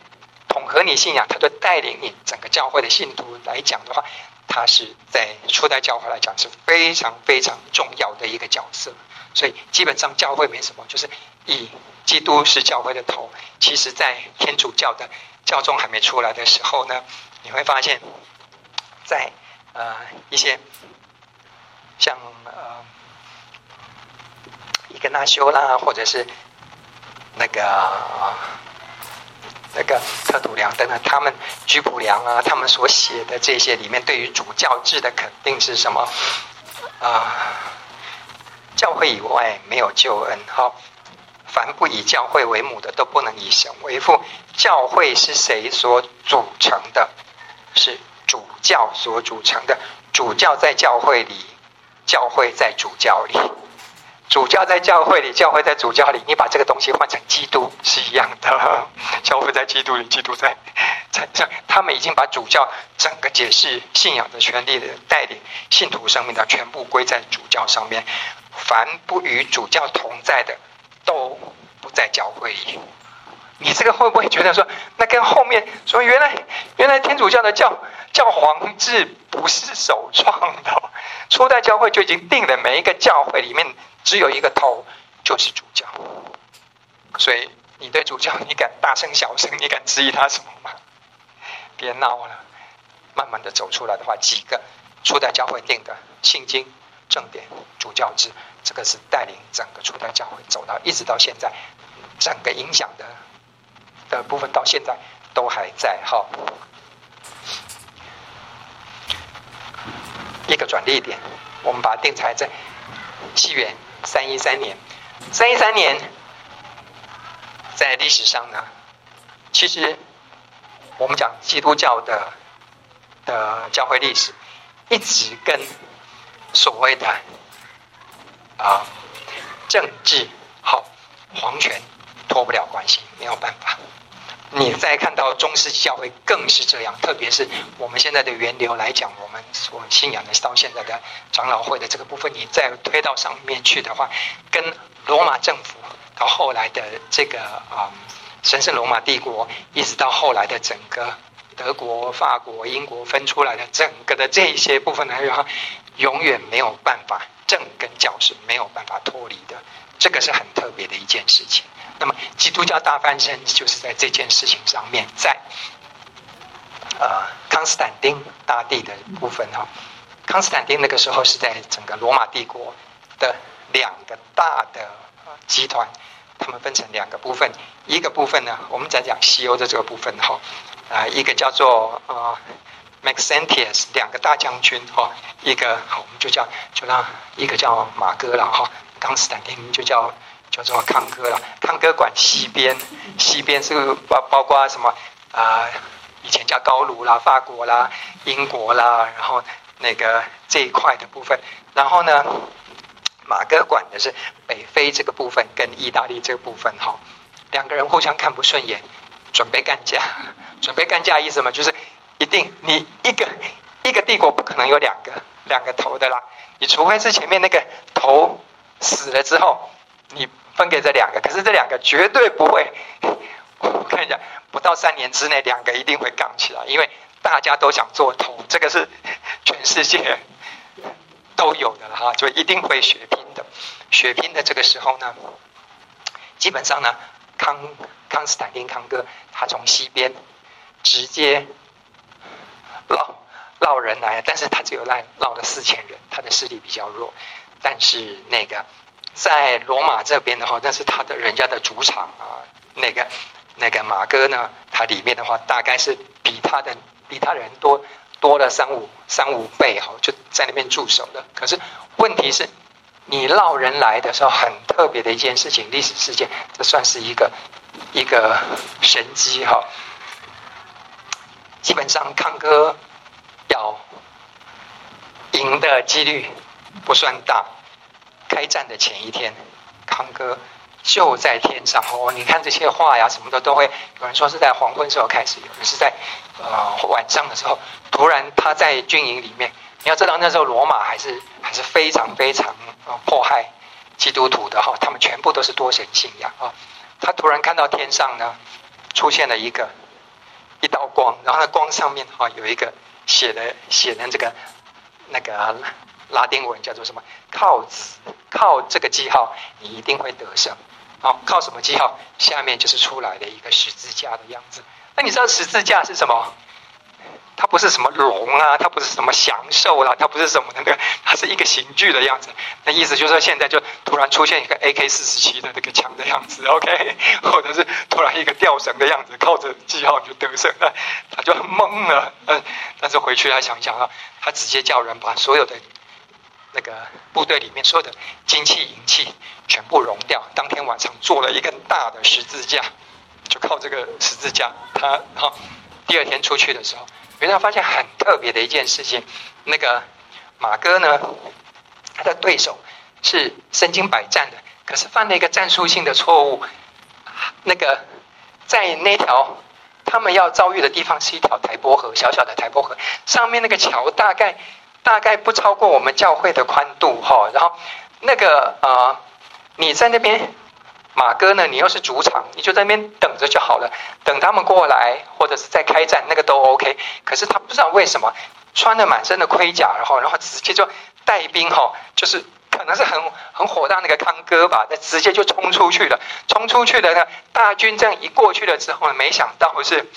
统合你信仰，他对带领你整个教会的信徒来讲的话，他是在初代教会来讲是非常非常重要的一个角色。所以基本上教会没什么，就是以基督是教会的头。其实，在天主教的教宗还没出来的时候呢，你会发现，在呃一些像呃伊格纳修啦，或者是那个。那个特土良等等，他们居普良啊，他们所写的这些里面，对于主教制的肯定是什么？啊、教会以外没有救恩。好，凡不以教会为母的，都不能以神为父。教会是谁所组成的？是主教所组成的。主教在教会里，教会在主教里。主教在教会里，教会在主教里。你把这个东西换成基督是一样的。教会在基督里，基督在在这。他们已经把主教整个解释信仰的权利的带领信徒生命的全部归在主教上面。凡不与主教同在的，都不在教会里。你这个会不会觉得说，那跟后面说原来原来天主教的教教皇制不是首创的？初代教会就已经定了，每一个教会里面。只有一个头，就是主教。所以你对主教，你敢大声小声，你敢质疑他什么吗？别闹了。慢慢的走出来的话，几个初代教会定的信经、正典、主教制，这个是带领整个初代教会走到一直到现在，整个影响的的部分到现在都还在。哈，一个转捩点，我们把它定在这。西元三一三年，三一三年，在历史上呢，其实我们讲基督教的的教会历史，一直跟所谓的啊政治好皇权脱不了关系，没有办法。你再看到中世纪教会更是这样，特别是我们现在的源流来讲，我们所信仰的到现在的长老会的这个部分，你再推到上面去的话，跟罗马政府到后来的这个啊、神圣罗马帝国，一直到后来的整个德国、法国、英国分出来的整个的这一些部分来源，永远没有办法正跟教是没有办法脱离的，这个是很特别的一件事情。那么基督教大翻身就是在这件事情上面，在呃康斯坦丁大帝的部分哈，康斯坦丁那个时候是在整个罗马帝国的两个大的集团。他们分成两个部分，一个部分呢，我们在讲西欧的这个部分哈，啊，一个叫做呃 Maxentius，两个大将军哈，一个我们就叫就让一个叫马哥了哈，康斯坦丁就叫叫做康哥了，康哥管西边，西边是包包括什么啊、呃？以前叫高卢啦、法国啦、英国啦，然后那个这一块的部分，然后呢？马哥管的是北非这个部分跟意大利这个部分，哈，两个人互相看不顺眼，准备干架。准备干架意思嘛，就是一定你一个一个帝国不可能有两个两个头的啦，你除非是前面那个头死了之后，你分给这两个，可是这两个绝对不会。我跟你讲，不到三年之内，两个一定会杠起来，因为大家都想做头，这个是 全世界。都有的了哈，就一定会血拼的。血拼的这个时候呢，基本上呢，康康斯坦丁康哥他从西边直接绕绕人来，但是他只有来绕了四千人，他的势力比较弱。但是那个在罗马这边的话，那是他的人家的主场啊。那个那个马哥呢，他里面的话大概是比他的比他人多。多了三五三五倍哈，就在那边驻守的。可是问题是，你绕人来的时候，很特别的一件事情，历史事件，这算是一个一个神迹哈。基本上康哥要赢的几率不算大。开战的前一天，康哥。就在天上哦，你看这些画呀，什么的都会有人说是在黄昏时候开始，有人是在呃晚上的时候，突然他在军营里面。你要知道那时候罗马还是还是非常非常迫害基督徒的哈，他们全部都是多神信仰啊。他突然看到天上呢出现了一个一道光，然后呢光上面哈有一个写的写的这个那个拉丁文叫做什么？靠子靠这个记号，你一定会得胜。好，靠什么记号？下面就是出来的一个十字架的样子。那你知道十字架是什么？它不是什么龙啊，它不是什么祥兽啦，它不是什么那个，它是一个刑具的样子。那意思就是说，现在就突然出现一个 AK 四十七的那个枪的样子，OK，或者是突然一个吊绳的样子，靠着记号就得胜了。他就懵了，嗯，但是回去他想一想啊，他直接叫人把所有的。那个部队里面所有的金器银器全部熔掉，当天晚上做了一个大的十字架，就靠这个十字架，他然后第二天出去的时候，原来发现很特别的一件事情，那个马哥呢，他的对手是身经百战的，可是犯了一个战术性的错误，那个在那条他们要遭遇的地方是一条台波河，小小的台波河，上面那个桥大概。大概不超过我们教会的宽度哈，然后那个呃，你在那边马哥呢，你又是主场，你就在那边等着就好了，等他们过来或者是在开战，那个都 OK。可是他不知道为什么穿了满身的盔甲，然后然后直接就带兵哈，就是可能是很很火大那个康哥吧，那直接就冲出去了，冲出去的呢，大军这样一过去了之后呢，没想到是，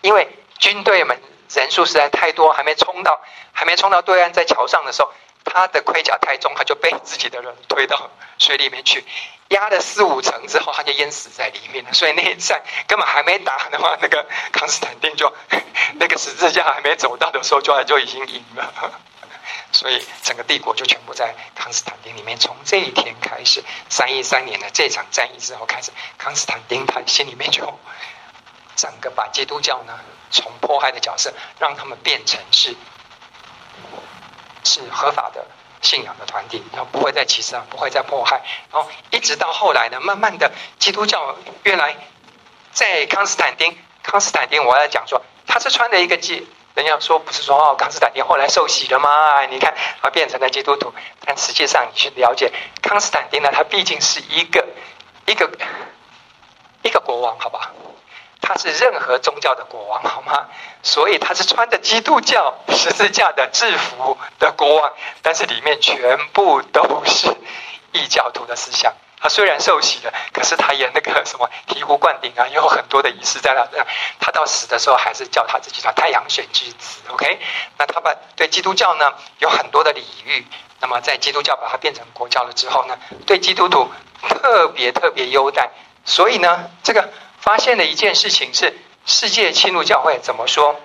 因为军队们。人数实在太多，还没冲到，还没冲到对岸，在桥上的时候，他的盔甲太重，他就被自己的人推到水里面去，压了四五层之后，他就淹死在里面了。所以那一战根本还没打的话，那个康斯坦丁就 那个十字架还没走到的时候，就就已经赢了。所以整个帝国就全部在康斯坦丁里面。从这一天开始，三一三年的这场战役之后开始，康斯坦丁他心里面就。整个把基督教呢，从迫害的角色，让他们变成是是合法的信仰的团体，然后不会再歧视啊，不会再迫害，然后一直到后来呢，慢慢的基督教越来在康斯坦丁，康斯坦丁我要讲说，他是穿的一个戒，人家说不是说哦，康斯坦丁后来受洗了吗？你看他变成了基督徒，但实际上你去了解康斯坦丁呢，他毕竟是一个一个一个国王，好吧？他是任何宗教的国王，好吗？所以他是穿着基督教 十字架的制服的国王，但是里面全部都是异教徒的思想。他虽然受洗了，可是他也那个什么醍醐灌顶啊，有很多的仪式在那。他到死的时候还是叫他自己叫太阳神之子。OK，那他把对基督教呢有很多的礼遇。那么在基督教把它变成国教了之后呢，对基督徒特别特别优待。所以呢，这个发现的一件事情是，世界侵入教会怎么说？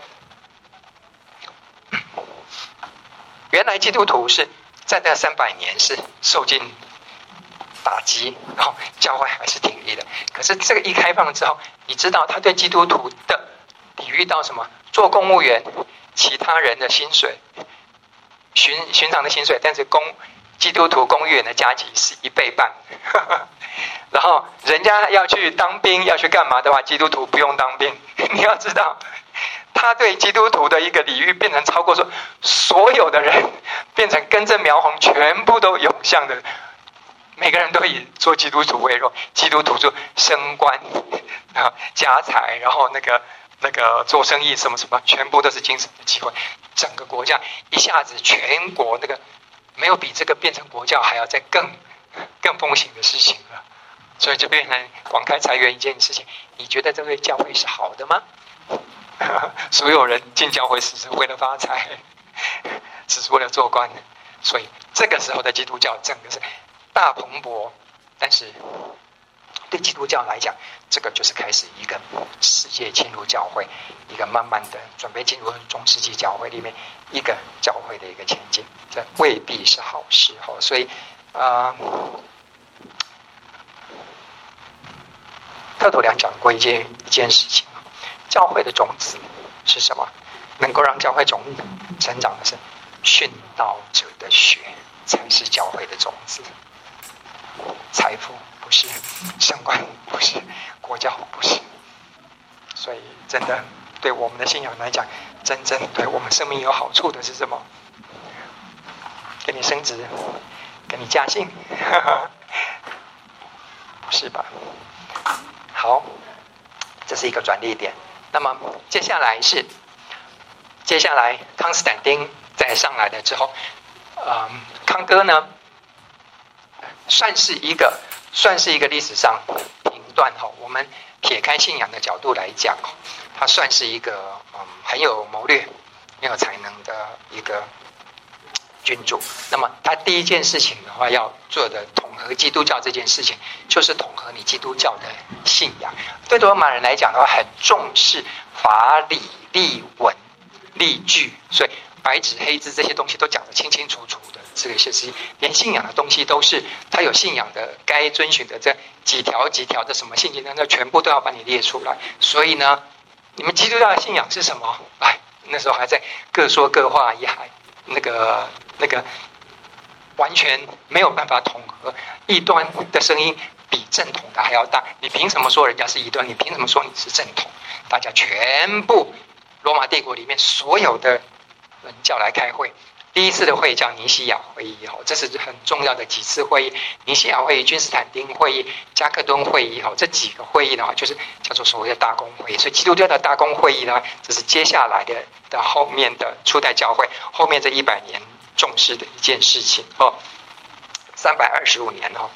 原来基督徒是在那三百年是受尽打击，然后教会还是挺立的。可是这个一开放之后，你知道他对基督徒的礼遇到什么？做公务员，其他人的薪水，寻寻常的薪水，但是公基督徒公务员的加给是一倍半。然后人家要去当兵，要去干嘛的话，基督徒不用当兵。你要知道，他对基督徒的一个礼遇，变成超过说所有的人，变成根正苗红，全部都涌向的。每个人都以做基督徒为荣，基督徒就升官 啊、家财，然后那个那个做生意什么什么，全部都是精神的机会。整个国家一下子全国那个没有比这个变成国教还要再更 更风行的事情了，所以就变成广开财源一件事情。你觉得这个教会是好的吗？所有人进教会只是为了发财，只是为了做官，所以这个时候的基督教整个是。大蓬勃，但是对基督教来讲，这个就是开始一个世界进入教会，一个慢慢的准备进入中世纪教会里面一个教会的一个前进，这未必是好事哦。所以啊、呃，特土良讲过一件一件事情，教会的种子是什么？能够让教会种成长的是殉道者的血，才是教会的种子。财富不是，升官不是，国教不是，所以真的对我们的信仰来讲，真正对我们生命有好处的是什么？给你升职，给你加薪，不是吧？好，这是一个转捩点。那么接下来是，接下来康斯坦丁在上来了之后，嗯，康哥呢？算是一个，算是一个历史上评断哈。我们撇开信仰的角度来讲，他算是一个嗯很有谋略、很有才能的一个君主。那么他第一件事情的话要做的统合基督教这件事情，就是统合你基督教的信仰。对罗马人来讲的话，很重视法理、例文、例句，所以白纸黑字这些东西都讲得清清楚楚的。这个是连信仰的东西都是他有信仰的该遵循的这几条几条的什么信经，那全部都要把你列出来。所以呢，你们基督教的信仰是什么？哎，那时候还在各说各话一海，那个那个完全没有办法统合，异端的声音比正统的还要大。你凭什么说人家是异端？你凭什么说你是正统？大家全部罗马帝国里面所有的人叫来开会。第一次的会议叫尼西亚会议，哈，这是很重要的几次会议。尼西亚会议、君士坦丁会议、加克敦会议，哈，这几个会议的话，就是叫做所谓的大公会议。所以基督教的大公会议呢，这是接下来的的后面的初代教会后面这一百年重视的一件事情，哦，三百二十五年，哦，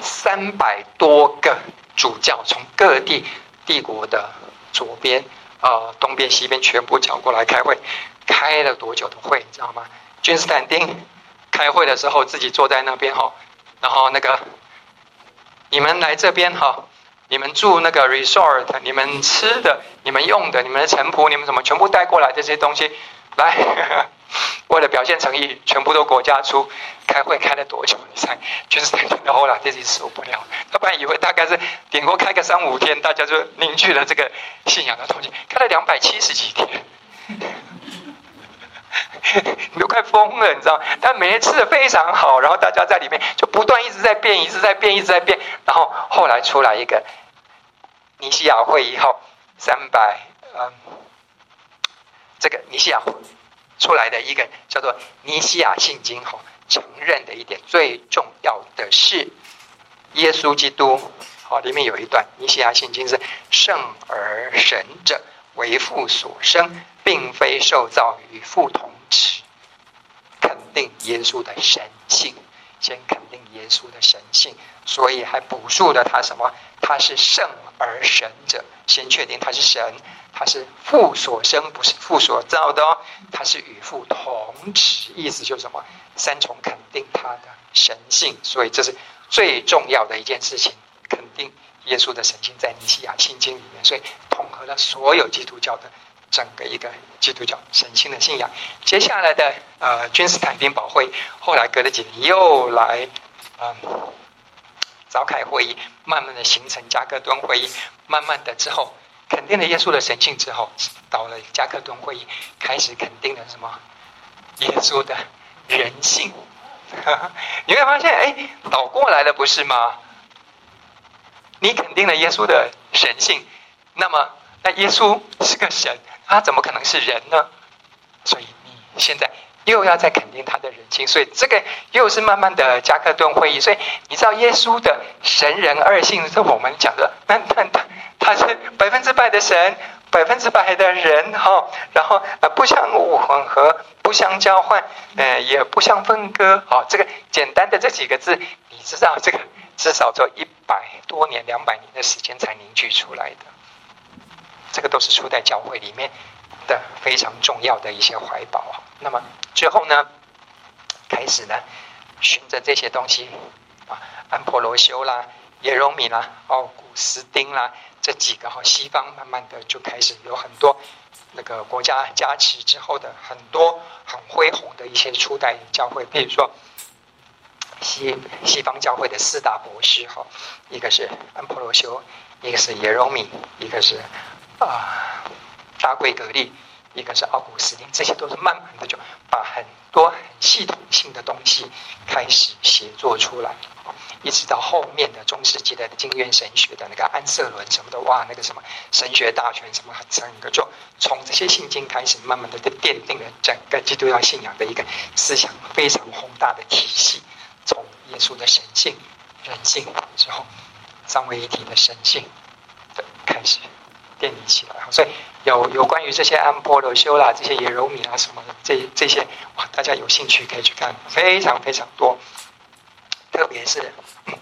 三百多个主教从各地帝国的左边、呃东边、西边全部叫过来开会，开了多久的会，你知道吗？君士坦丁开会的时候，自己坐在那边哈，然后那个你们来这边哈，你们住那个 resort，你们吃的、你们用的、你们的臣仆、你们什么全部带过来这些东西，来，为了表现诚意，全部都国家出。开会开了多久？你猜？君士坦丁的后来自己受不了，他本来以为大概是顶多开个三五天，大家就凝聚了这个信仰的东西，开了两百七十几天。你都快疯了，你知道？他每天吃的非常好，然后大家在里面就不断一直在变，一直在变，一直在变。然后后来出来一个尼西亚会议后，三百嗯，这个尼西亚出来的一个叫做尼西亚信经后，承认的一点最重要的是，耶稣基督好，里面有一段《尼西亚信经》是“圣而神者，为父所生，并非受造与父同质”，肯定耶稣的神性，先肯定耶稣的神性，所以还补述了他什么？他是圣而神者，先确定他是神，他是父所生，不是父所造的哦，他是与父同质，意思就是什么？三重肯定他的神性，所以这是最重要的一件事情。肯定耶稣的神性在尼西亚信经里面，所以统合了所有基督教的整个一个基督教神性的信仰。接下来的呃君士坦丁堡会，后来隔了几年又来嗯召开会议，慢慢的形成加克顿会议，慢慢的之后肯定了耶稣的神性之后，到了加克顿会议开始肯定了什么耶稣的人性。你会发现，哎，倒过来了，不是吗？你肯定了耶稣的神性，那么那耶稣是个神，他怎么可能是人呢？所以你现在又要再肯定他的人性，所以这个又是慢慢的加克顿会议。所以你知道耶稣的神人二性是我们讲的，那那他他是百分之百的神，百分之百的人哈，然后呃不相混合，不相交换，呃也不相分割。好，这个简单的这几个字，你知道这个。至少做一百多年、两百年的时间才凝聚出来的，这个都是初代教会里面的非常重要的一些怀宝。那么最后呢，开始呢，循着这些东西啊，安波罗修啦、耶柔米啦、奥古斯丁啦这几个哈，西方慢慢的就开始有很多那个国家加持之后的很多很恢宏的一些初代教会，比如说。西西方教会的四大博士哈，一个是安波罗修，一个是耶柔米，一个是啊大贵格利，一个是奥古斯丁，这些都是慢慢的就把很多系统性的东西开始写作出来，一直到后面的中世纪的经院神学的那个安瑟伦什么的，哇，那个什么神学大全什么，整个就从这些信经开始，慢慢的就奠定了整个基督教信仰的一个思想非常宏大的体系。从耶稣的神性、人性之后，三位一体的神性的开始建立起来。所以有有关于这些安波罗修啦、这些耶柔米啊什么的，这这些哇，大家有兴趣可以去看，非常非常多。特别是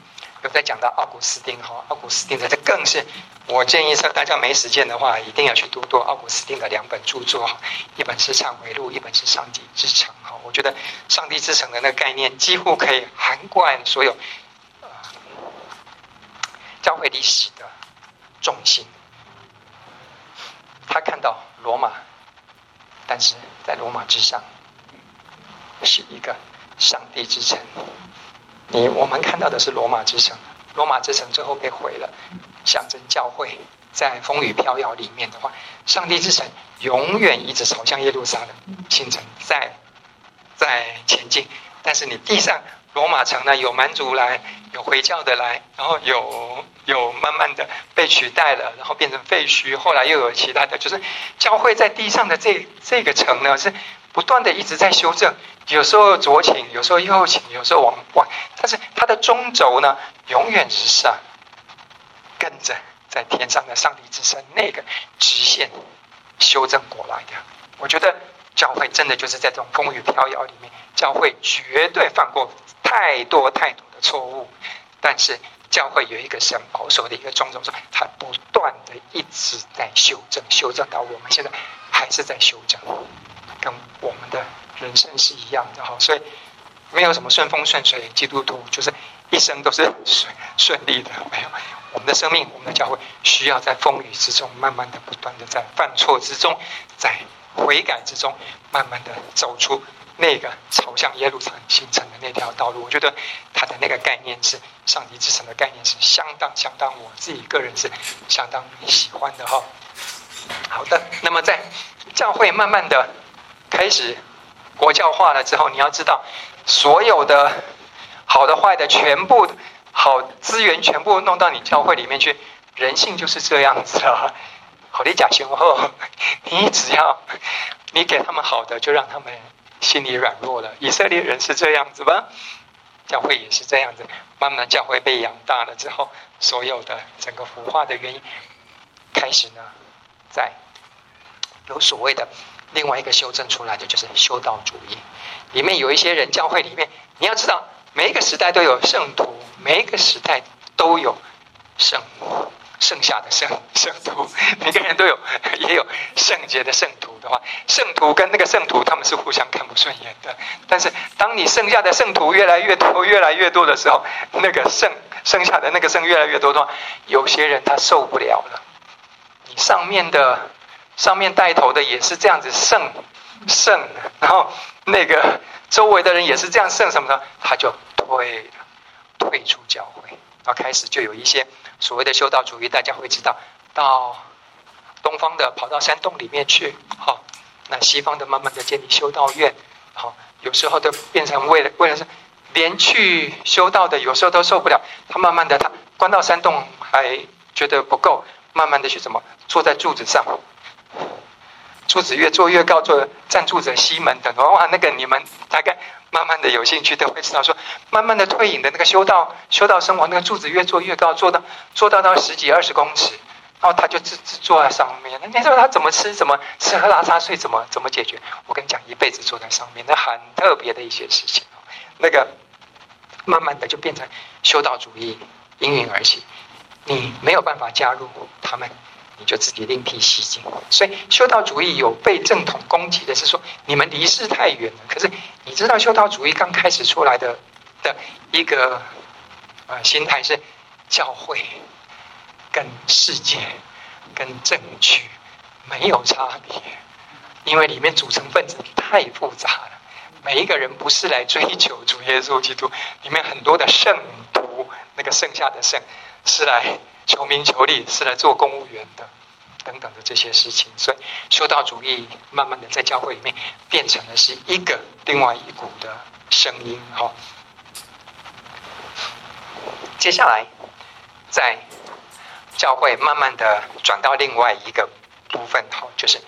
有在讲到奥古斯丁哈，奥古斯丁的这更是，我建议说大家没时间的话，一定要去读读奥古斯丁的两本著作，一本是《忏悔录》，一本是《上帝之城》。哈我觉得上帝之城的那个概念几乎可以涵盖所有教会历史的重心。他看到罗马，但是在罗马之上是一个上帝之城。你我们看到的是罗马之城，罗马之城最后被毁了，象征教会在风雨飘摇里面的话，上帝之城永远一直朝向耶路撒冷新城在。在前进，但是你地上罗马城呢，有蛮族来，有回教的来，然后有有慢慢的被取代了，然后变成废墟，后来又有其他的，就是教会在地上的这这个城呢，是不断的一直在修正，有时候左倾，有时候右倾，有时候往外，但是它的中轴呢，永远是上，跟着在天上的上帝之神那个直线修正过来的，我觉得。教会真的就是在这种风雨飘摇里面，教会绝对犯过太多太多的错误，但是教会有一个神保守的一个中轴，说它不断的一直在修正，修正到我们现在还是在修正，跟我们的人生是一样的哈，所以没有什么顺风顺水，基督徒就是一生都是顺顺利的，没有，我们的生命，我们的教会需要在风雨之中，慢慢的不断的在犯错之中，在。悔改之中，慢慢的走出那个朝向耶路撒冷形成的那条道路。我觉得他的那个概念是上帝之城的概念，是相当相当，我自己个人是相当喜欢的哈。好的，那么在教会慢慢的开始国教化了之后，你要知道，所有的好的坏的全部好资源全部弄到你教会里面去，人性就是这样子啊。好的，假雄厚，你只要 你给他们好的，就让他们心里软弱了。以色列人是这样子吧？教会也是这样子，慢慢教会被养大了之后，所有的整个腐化的原因，开始呢，在有所谓的另外一个修正出来的，就是修道主义。里面有一些人，教会里面，你要知道，每一个时代都有圣徒，每一个时代都有圣母。剩下的圣圣徒，每个人都有，也有圣洁的圣徒的话，圣徒跟那个圣徒他们是互相看不顺眼的。但是，当你剩下的圣徒越来越多、越来越多的时候，那个圣剩下的那个圣越来越多的话，有些人他受不了了。你上面的上面带头的也是这样子圣圣，然后那个周围的人也是这样圣什么的，他就退了，退出教会，然后开始就有一些。所谓的修道主义，大家会知道，到东方的跑到山洞里面去，好，那西方的慢慢的建立修道院，好，有时候都变成为了为了是连去修道的，有时候都受不了，他慢慢的他关到山洞还觉得不够，慢慢的去怎么坐在柱子上，柱子越做越高，坐站柱子西门等哇，那个你们大概。慢慢的有兴趣都会知道，说慢慢的退隐的那个修道修道生活，那个柱子越做越高，做到做到到十几二十公尺，然后他就自自坐在上面。那你说他怎么吃？怎么吃喝拉撒睡？怎么怎么解决？我跟你讲，一辈子坐在上面，那很特别的一些事情。那个慢慢的就变成修道主义应运而起，你没有办法加入他们。你就自己另辟蹊径，所以修道主义有被正统攻击的是说你们离世太远了。可是你知道修道主义刚开始出来的的一个呃心态是教会跟世界跟政局没有差别，因为里面组成分子太复杂了。每一个人不是来追求主耶稣基督，里面很多的圣徒，那个剩下的圣是来。求名求利是来做公务员的，等等的这些事情，所以修道主义慢慢的在教会里面变成了是一个另外一股的声音。哈，接下来在教会慢慢的转到另外一个部分，哈，就是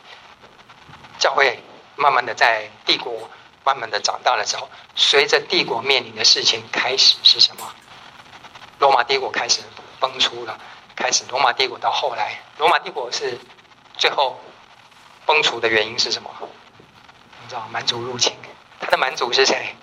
教会慢慢的在帝国慢慢的长大了之后，随着帝国面临的事情开始是什么？罗马帝国开始。崩出了，开始罗马帝国到后来，罗马帝国是最后崩除的原因是什么？你知道蛮族入侵，他的蛮族是谁？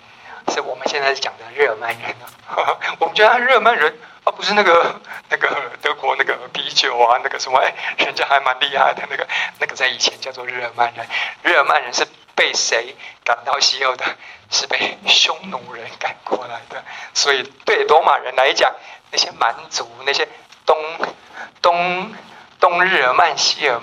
是我们现在讲的日耳曼人啊。我们觉得日耳曼人啊，不是那个那个德国那个啤酒啊，那个什么哎，人家还蛮厉害的。那个那个在以前叫做日耳曼人，日耳曼人是被谁赶到西欧的？是被匈奴人赶过来的。所以对罗马人来讲。那些蛮族，那些东东东日耳曼、西尔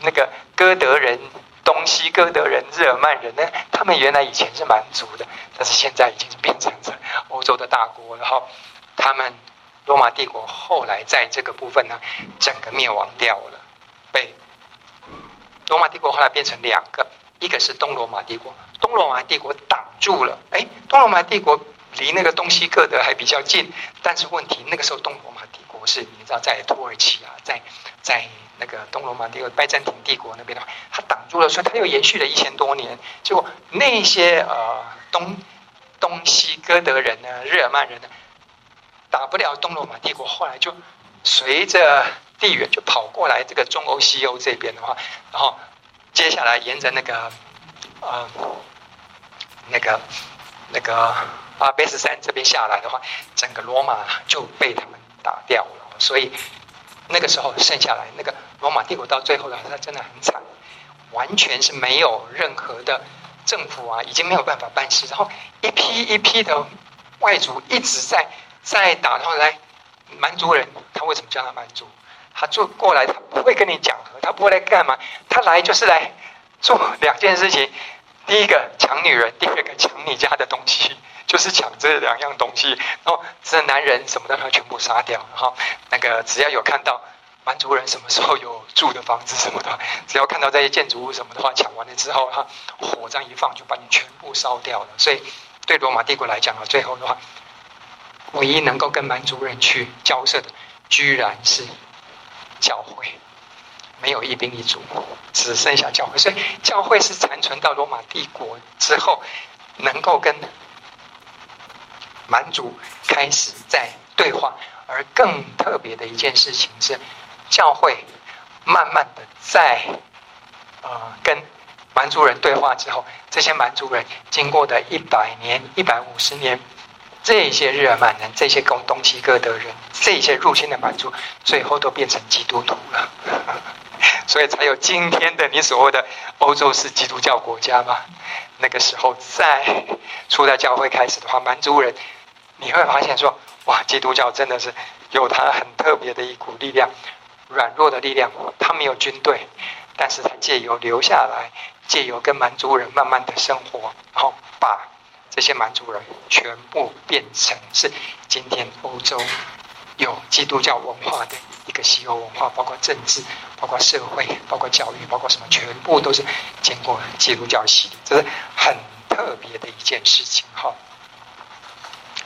那个哥德人、东西哥德人、日耳曼人呢？他们原来以前是蛮族的，但是现在已经是变成了欧洲的大国。然后他们罗马帝国后来在这个部分呢，整个灭亡掉了。被罗马帝国后来变成两个，一个是东罗马帝国，东罗马帝国挡住了。哎，东罗马帝国。离那个东西哥德还比较近，但是问题那个时候东罗马帝国是你知道在土耳其啊，在在那个东罗马帝国拜占庭帝国那边的话，他挡住了，所以他又延续了一千多年。结果那些呃东东西哥德人呢，日耳曼人呢，打不了东罗马帝国，后来就随着地缘就跑过来这个中欧西欧这边的话，然后接下来沿着那个呃那个那个。阿卑斯山这边下来的话，整个罗马就被他们打掉了。所以那个时候剩下来那个罗马帝国到最后的话，它真的很惨，完全是没有任何的政府啊，已经没有办法办事。然后一批一批的外族一直在在打，然后来蛮族人，他为什么叫他蛮族？他做过来，他不会跟你讲和，他不会来干嘛？他来就是来做两件事情：第一个抢女人，第二个抢你家的东西。就是抢这两样东西，然后这男人什么的，他全部杀掉。然后那个只要有看到蛮族人什么时候有住的房子什么的，只要看到这些建筑物什么的话，抢完了之后，哈，火这样一放，就把你全部烧掉了。所以对罗马帝国来讲啊，最后的话，唯一能够跟蛮族人去交涉的，居然是教会，没有一兵一卒，只剩下教会。所以教会是残存到罗马帝国之后，能够跟蛮族开始在对话，而更特别的一件事情是，教会慢慢的在呃跟蛮族人对话之后，这些蛮族人经过的一百年、一百五十年，这些日耳曼人、这些东东西哥德人、这些入侵的蛮族，最后都变成基督徒了，所以才有今天的你所谓的欧洲式基督教国家嘛。那个时候，在初代教会开始的话，蛮族人你会发现说，哇，基督教真的是有它很特别的一股力量，软弱的力量。他没有军队，但是他借由留下来，借由跟蛮族人慢慢的生活，然后把这些蛮族人全部变成是今天欧洲有基督教文化的一个西欧文化，包括政治，包括社会，包括教育，包括什么，全部都是经过基督教洗礼，这是很特别的一件事情哈。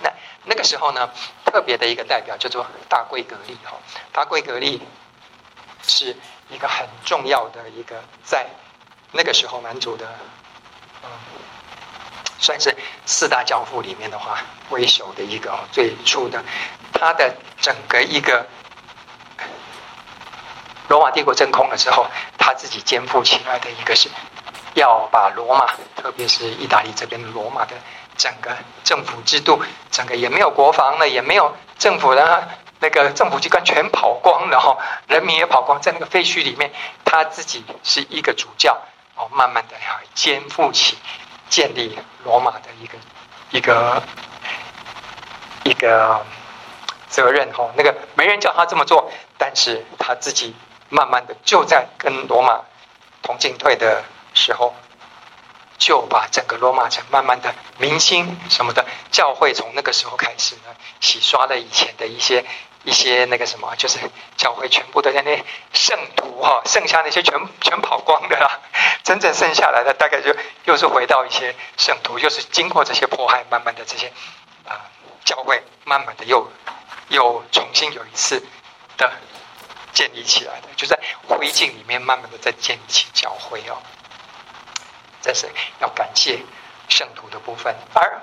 那那个时候呢，特别的一个代表叫做大贵格利哈，大贵格利是一个很重要的一个在那个时候蛮族的，嗯，算是四大教父里面的话为首的一个最初的。他的整个一个罗马帝国真空的时候，他自己肩负起来的一个是要把罗马，特别是意大利这边的罗马的整个政府制度，整个也没有国防了，也没有政府的那个政府机关全跑光了哈，人民也跑光，在那个废墟里面，他自己是一个主教哦，慢慢的要肩负起建立罗马的一个一个一个。责任哈，那个没人叫他这么做，但是他自己慢慢的就在跟罗马同进退的时候，就把整个罗马城慢慢的民心什么的，教会从那个时候开始呢，洗刷了以前的一些一些那个什么，就是教会全部都在那圣徒哈，剩下那些全全跑光的啦，真正剩下来的大概就又是回到一些圣徒，又是经过这些迫害，慢慢的这些啊、教会慢慢的又。又重新有一次的建立起来的，就在灰烬里面慢慢的在建立起教会哦。这是要感谢圣徒的部分。而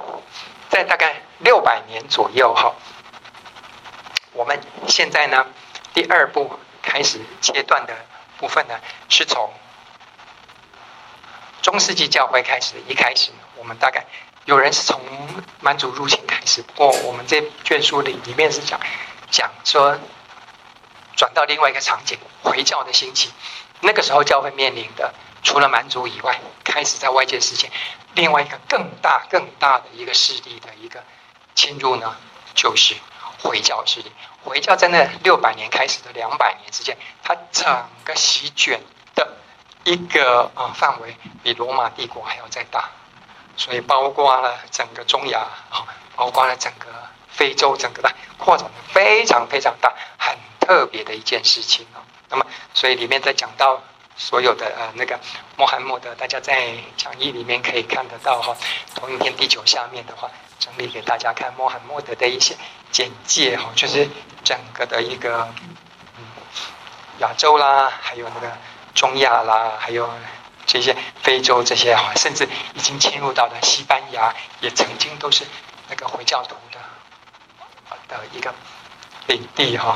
在大概六百年左右哈，我们现在呢第二步开始阶段的部分呢，是从中世纪教会开始。一开始我们大概。有人是从蛮族入侵开始，不过我们这卷书里里面是讲讲说，转到另外一个场景，回教的兴起。那个时候教会面临的，除了蛮族以外，开始在外界世界另外一个更大更大的一个势力的一个侵入呢，就是回教势力。回教在那六百年开始的两百年之间，它整个席卷的一个啊范围，比罗马帝国还要再大。所以包括了整个中亚啊，包括了整个非洲，整个的扩展的非常非常大，很特别的一件事情啊。那么，所以里面在讲到所有的呃那个穆罕默德，大家在讲义里面可以看得到哈。同一篇第九下面的话，整理给大家看穆罕默德的一些简介哈，就是整个的一个嗯亚洲啦，还有那个中亚啦，还有。这些非洲这些哈，甚至已经迁入到了西班牙，也曾经都是那个回教徒的的一个领地哈。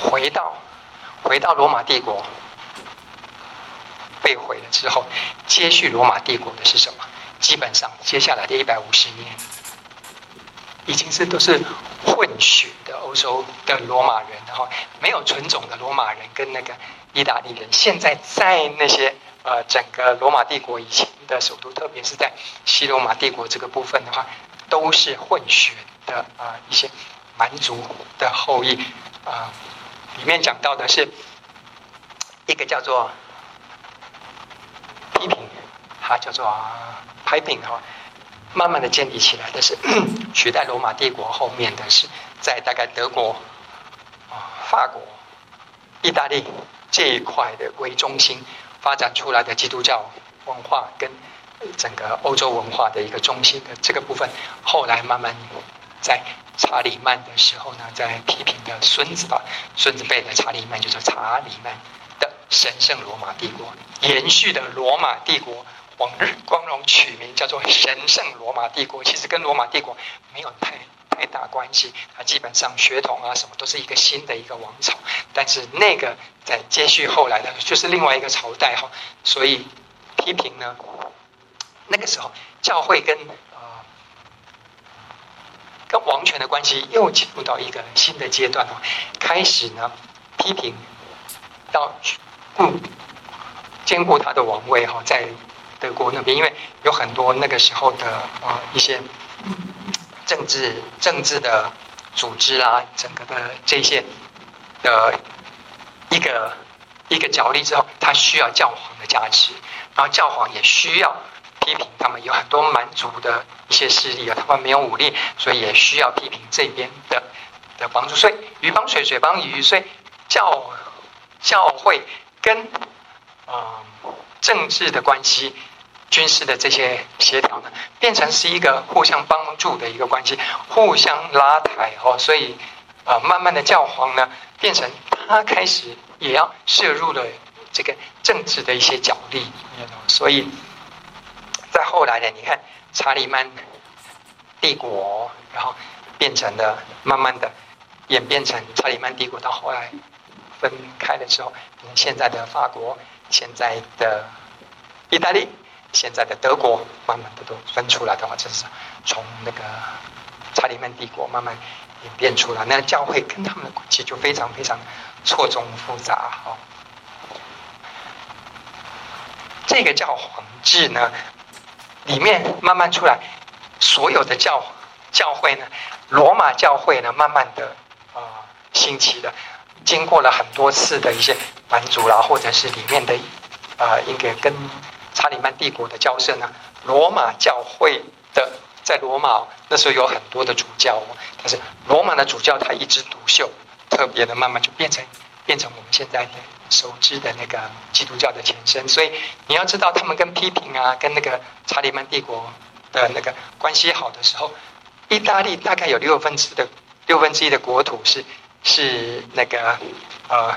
回到回到罗马帝国被毁了之后，接续罗马帝国的是什么？基本上接下来的一百五十年，已经是都是混血的欧洲的罗马人然后，没有纯种的罗马人跟那个。意大利人现在在那些呃整个罗马帝国以前的首都，特别是在西罗马帝国这个部分的话，都是混血的啊、一些蛮族的后裔啊、里面讲到的是一个叫做，它叫做拍饼哈，慢慢的建立起来的是 取代罗马帝国后面的是在大概德国啊、法国、意大利。这一块的为中心发展出来的基督教文化跟整个欧洲文化的一个中心的这个部分，后来慢慢在查理曼的时候呢，在批评的孙子吧，孙子辈的查理曼就是查理曼的神圣罗马帝国延续的罗马帝国往日光荣取名叫做神圣罗马帝国，其实跟罗马帝国没有太太大关系。它基本上血统啊什么都是一个新的一个王朝，但是那个在接续后来的就是另外一个朝代哈，所以批评呢，那个时候教会跟呃跟王权的关系又进入到一个新的阶段哦，开始呢批评到嗯。兼顾他的王位哈，在德国那边，因为有很多那个时候的啊一些政治政治的组织啊，整个的这些的一个一个角力之后，他需要教皇的加持，然后教皇也需要批评他们有很多蛮族的一些势力啊，他们没有武力，所以也需要批评这边的的帮助，所以鱼帮水，水帮鱼，所以教教会跟。啊、嗯，政治的关系、军事的这些协调呢，变成是一个互相帮助的一个关系，互相拉抬哦。所以啊、呃，慢慢的教皇呢，变成他开始也要涉入了这个政治的一些角力。所以，在后来呢，你看查理曼帝国，然后变成了慢慢的演变成查理曼帝国，到后来分开的时候，现在的法国。现在的意大利，现在的德国，慢慢的都分出来的话，就是从那个查理曼帝国慢慢演变出来。那教会跟他们的关系就非常非常错综复杂哈。这个教皇制呢，里面慢慢出来，所有的教教会呢，罗马教会呢，慢慢的啊、兴起的。经过了很多次的一些蛮族啦，或者是里面的啊，一个跟查理曼帝国的交涉呢，罗马教会的在罗马那时候有很多的主教哦，但是罗马的主教他一枝独秀，特别的慢慢就变成变成我们现在的熟知的那个基督教的前身。所以你要知道，他们跟批评啊，跟那个查理曼帝国的那个关系好的时候，意大利大概有六分之的六分之一的国土是。是那个呃，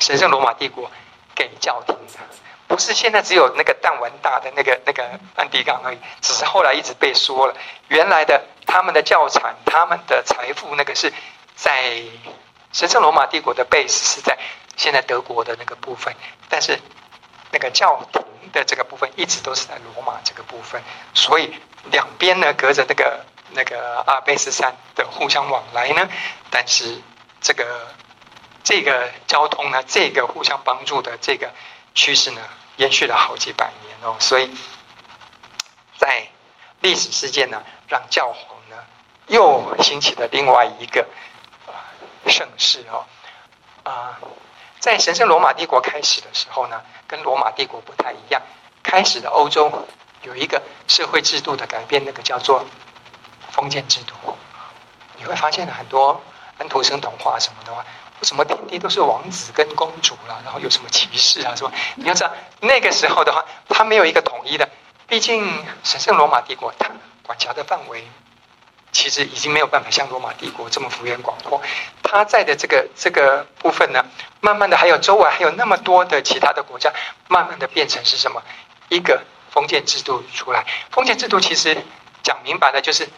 神圣罗马帝国给教廷的，不是现在只有那个弹丸大的那个那个梵蒂冈而已，只是后来一直被说了。原来的他们的教产、他们的财富，那个是在神圣罗马帝国的 base 是在现在德国的那个部分，但是那个教廷的这个部分一直都是在罗马这个部分，所以两边呢隔着那个。那个阿尔卑斯山的互相往来呢，但是这个这个交通呢，这个互相帮助的这个趋势呢，延续了好几百年哦。所以在历史事件呢，让教皇呢又兴起了另外一个盛世哦。啊，在神圣罗马帝国开始的时候呢，跟罗马帝国不太一样，开始的欧洲有一个社会制度的改变，那个叫做。封建制度，你会发现很多安徒生童话什么的话，为什么天地都是王子跟公主啦？然后有什么骑士啊？什么？你要知道那个时候的话，它没有一个统一的。毕竟神圣罗马帝国，它管辖的范围其实已经没有办法像罗马帝国这么幅员广阔。它在的这个这个部分呢，慢慢的还有周围还有那么多的其他的国家，慢慢的变成是什么？一个封建制度出来。封建制度其实讲明白了就是。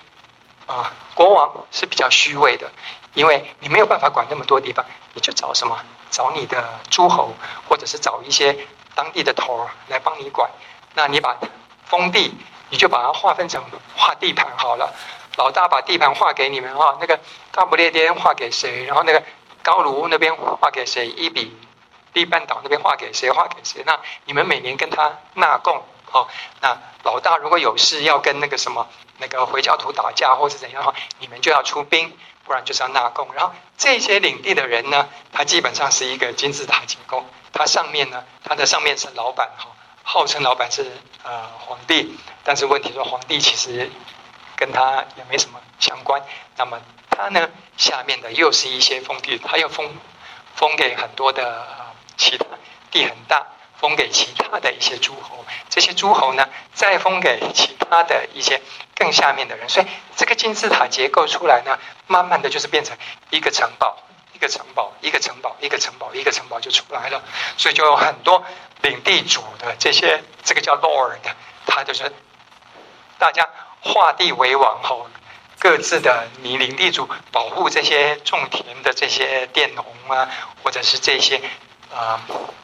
啊，国王是比较虚位的，因为你没有办法管那么多地方，你就找什么？找你的诸侯，或者是找一些当地的头儿来帮你管。那你把封地，你就把它划分成划地盘好了。老大把地盘划给你们啊，那个大不列颠划给谁？然后那个高卢那边划给谁？伊比利半岛那边划给谁？划给谁？那你们每年跟他纳贡。好，那老大如果有事要跟那个什么那个回教徒打架或者怎样的话，你们就要出兵，不然就是要纳贡。然后这些领地的人呢，他基本上是一个金字塔结构，他上面呢，他的上面是老板哈，号称老板是呃皇帝，但是问题说皇帝其实跟他也没什么相关。那么他呢，下面的又是一些封地，他又封封给很多的其他地很大。封给其他的一些诸侯，这些诸侯呢，再封给其他的一些更下面的人，所以这个金字塔结构出来呢，慢慢的就是变成一个城堡，一个城堡，一个城堡，一个城堡，一个城堡就出来了。所以就有很多领地主的这些，这个叫 Lord，他就是大家划地为王后，各自的你领地主保护这些种田的这些佃农啊，或者是这些啊、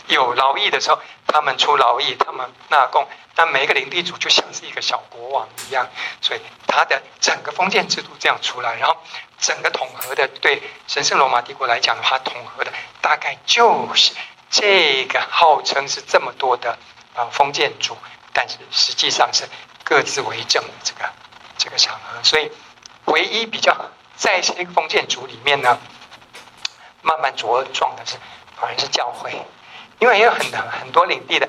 有劳役的时候，他们出劳役，他们纳贡。但每一个领地主就像是一个小国王一样，所以他的整个封建制度这样出来，然后整个统合的对神圣罗马帝国来讲的话，统合的大概就是这个号称是这么多的啊封建主，但是实际上是各自为政的这个这个场合。所以唯一比较在这个封建主里面呢，慢慢茁壮的是反而是教会，因为也有很多很多领地的。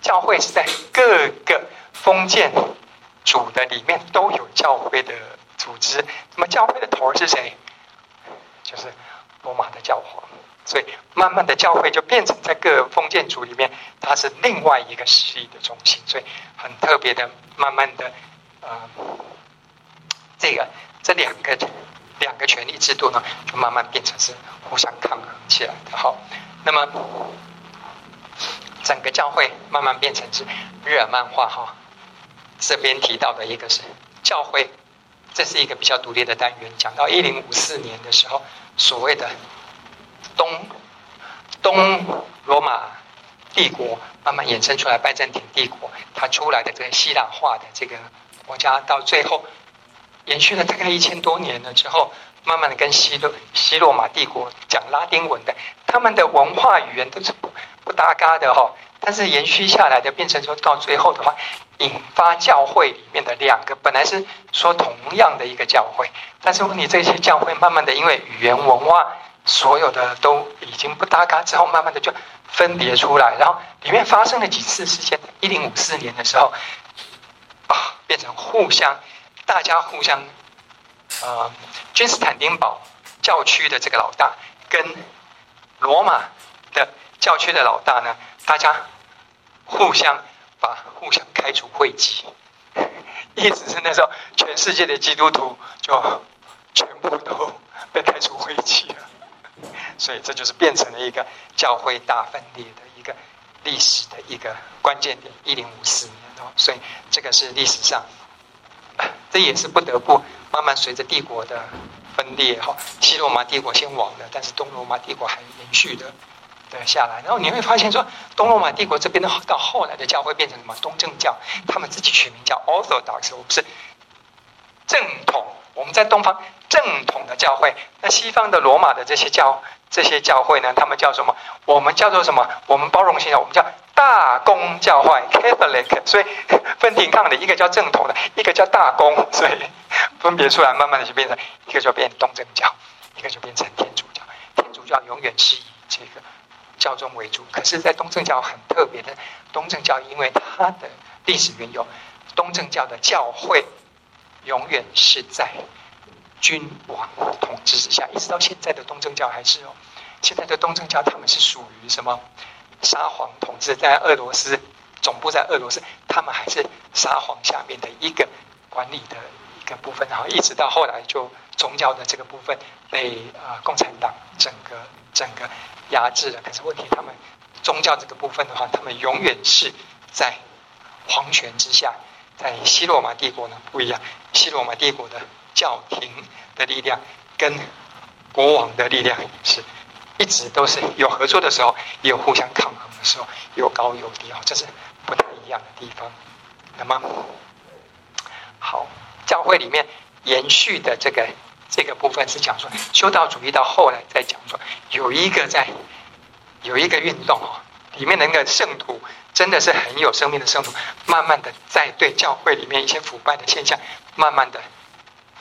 教会是在各个封建主的里面都有教会的组织。那么教会的头是谁？就是罗马的教皇。所以慢慢的教会就变成在各个封建主里面，它是另外一个势力的中心。所以很特别的，慢慢的，呃，这个这两个两个权力制度呢，就慢慢变成是互相抗衡起来的。好，那么。整个教会慢慢变成是日耳曼化哈，这边提到的一个是教会，这是一个比较独立的单元。讲到一零五四年的时候，所谓的东东罗马帝国慢慢衍生出来，拜占庭帝国它出来的这个希腊化的这个国家，到最后延续了大概一千多年了之后，慢慢的跟西罗西罗马帝国讲拉丁文的，他们的文化语言都是。不不搭嘎的哈，但是延续下来的变成说到最后的话，引发教会里面的两个本来是说同样的一个教会，但是问题这些教会慢慢的因为语言文化所有的都已经不搭嘎之后，慢慢的就分别出来，然后里面发生了几次事件。一零五四年的时候，啊，变成互相大家互相，呃，君士坦丁堡教区的这个老大跟罗马的。教区的老大呢，大家互相把互相开除会籍，意思是那时候全世界的基督徒就全部都被开除会籍了，所以这就是变成了一个教会大分裂的一个历史的一个关键点，一零五四年哦，所以这个是历史上，这也是不得不慢慢随着帝国的分裂哈，西罗马帝国先亡了，但是东罗马帝国还延续的。对，下来，然后你会发现说，东罗马帝国这边的到后来的教会变成什么？东正教，他们自己取名叫 Orthodox，我们是正统。我们在东方正统的教会，那西方的罗马的这些教这些教会呢？他们叫什么？我们叫做什么？我们包容性的，我们叫大公教会 Catholic。所以分庭抗礼，一个叫正统的，一个叫大公，所以分别出来，慢慢的就变成一个就变东正教，一个就变成天主教。天主教永远是以这个。教宗为主，可是，在东正教很特别的，东正教因为它的历史缘由，东正教的教会永远是在君王统治之下，一直到现在的东正教还是哦。现在的东正教他们是属于什么？沙皇统治，在俄罗斯总部在俄罗斯，他们还是沙皇下面的一个管理的一个部分，然后一直到后来就宗教的这个部分被呃共产党整个整个。压制了，可是问题，他们宗教这个部分的话，他们永远是在皇权之下。在西罗马帝国呢不一样，西罗马帝国的教廷的力量跟国王的力量是一直都是有合作的时候，也有互相抗衡的时候，有高有低啊，这是不太一样的地方。那么好，教会里面延续的这个。这个部分是讲说，修道主义到后来再讲说，有一个在有一个运动哦，里面的那个圣徒真的是很有生命的圣徒，慢慢的在对教会里面一些腐败的现象，慢慢的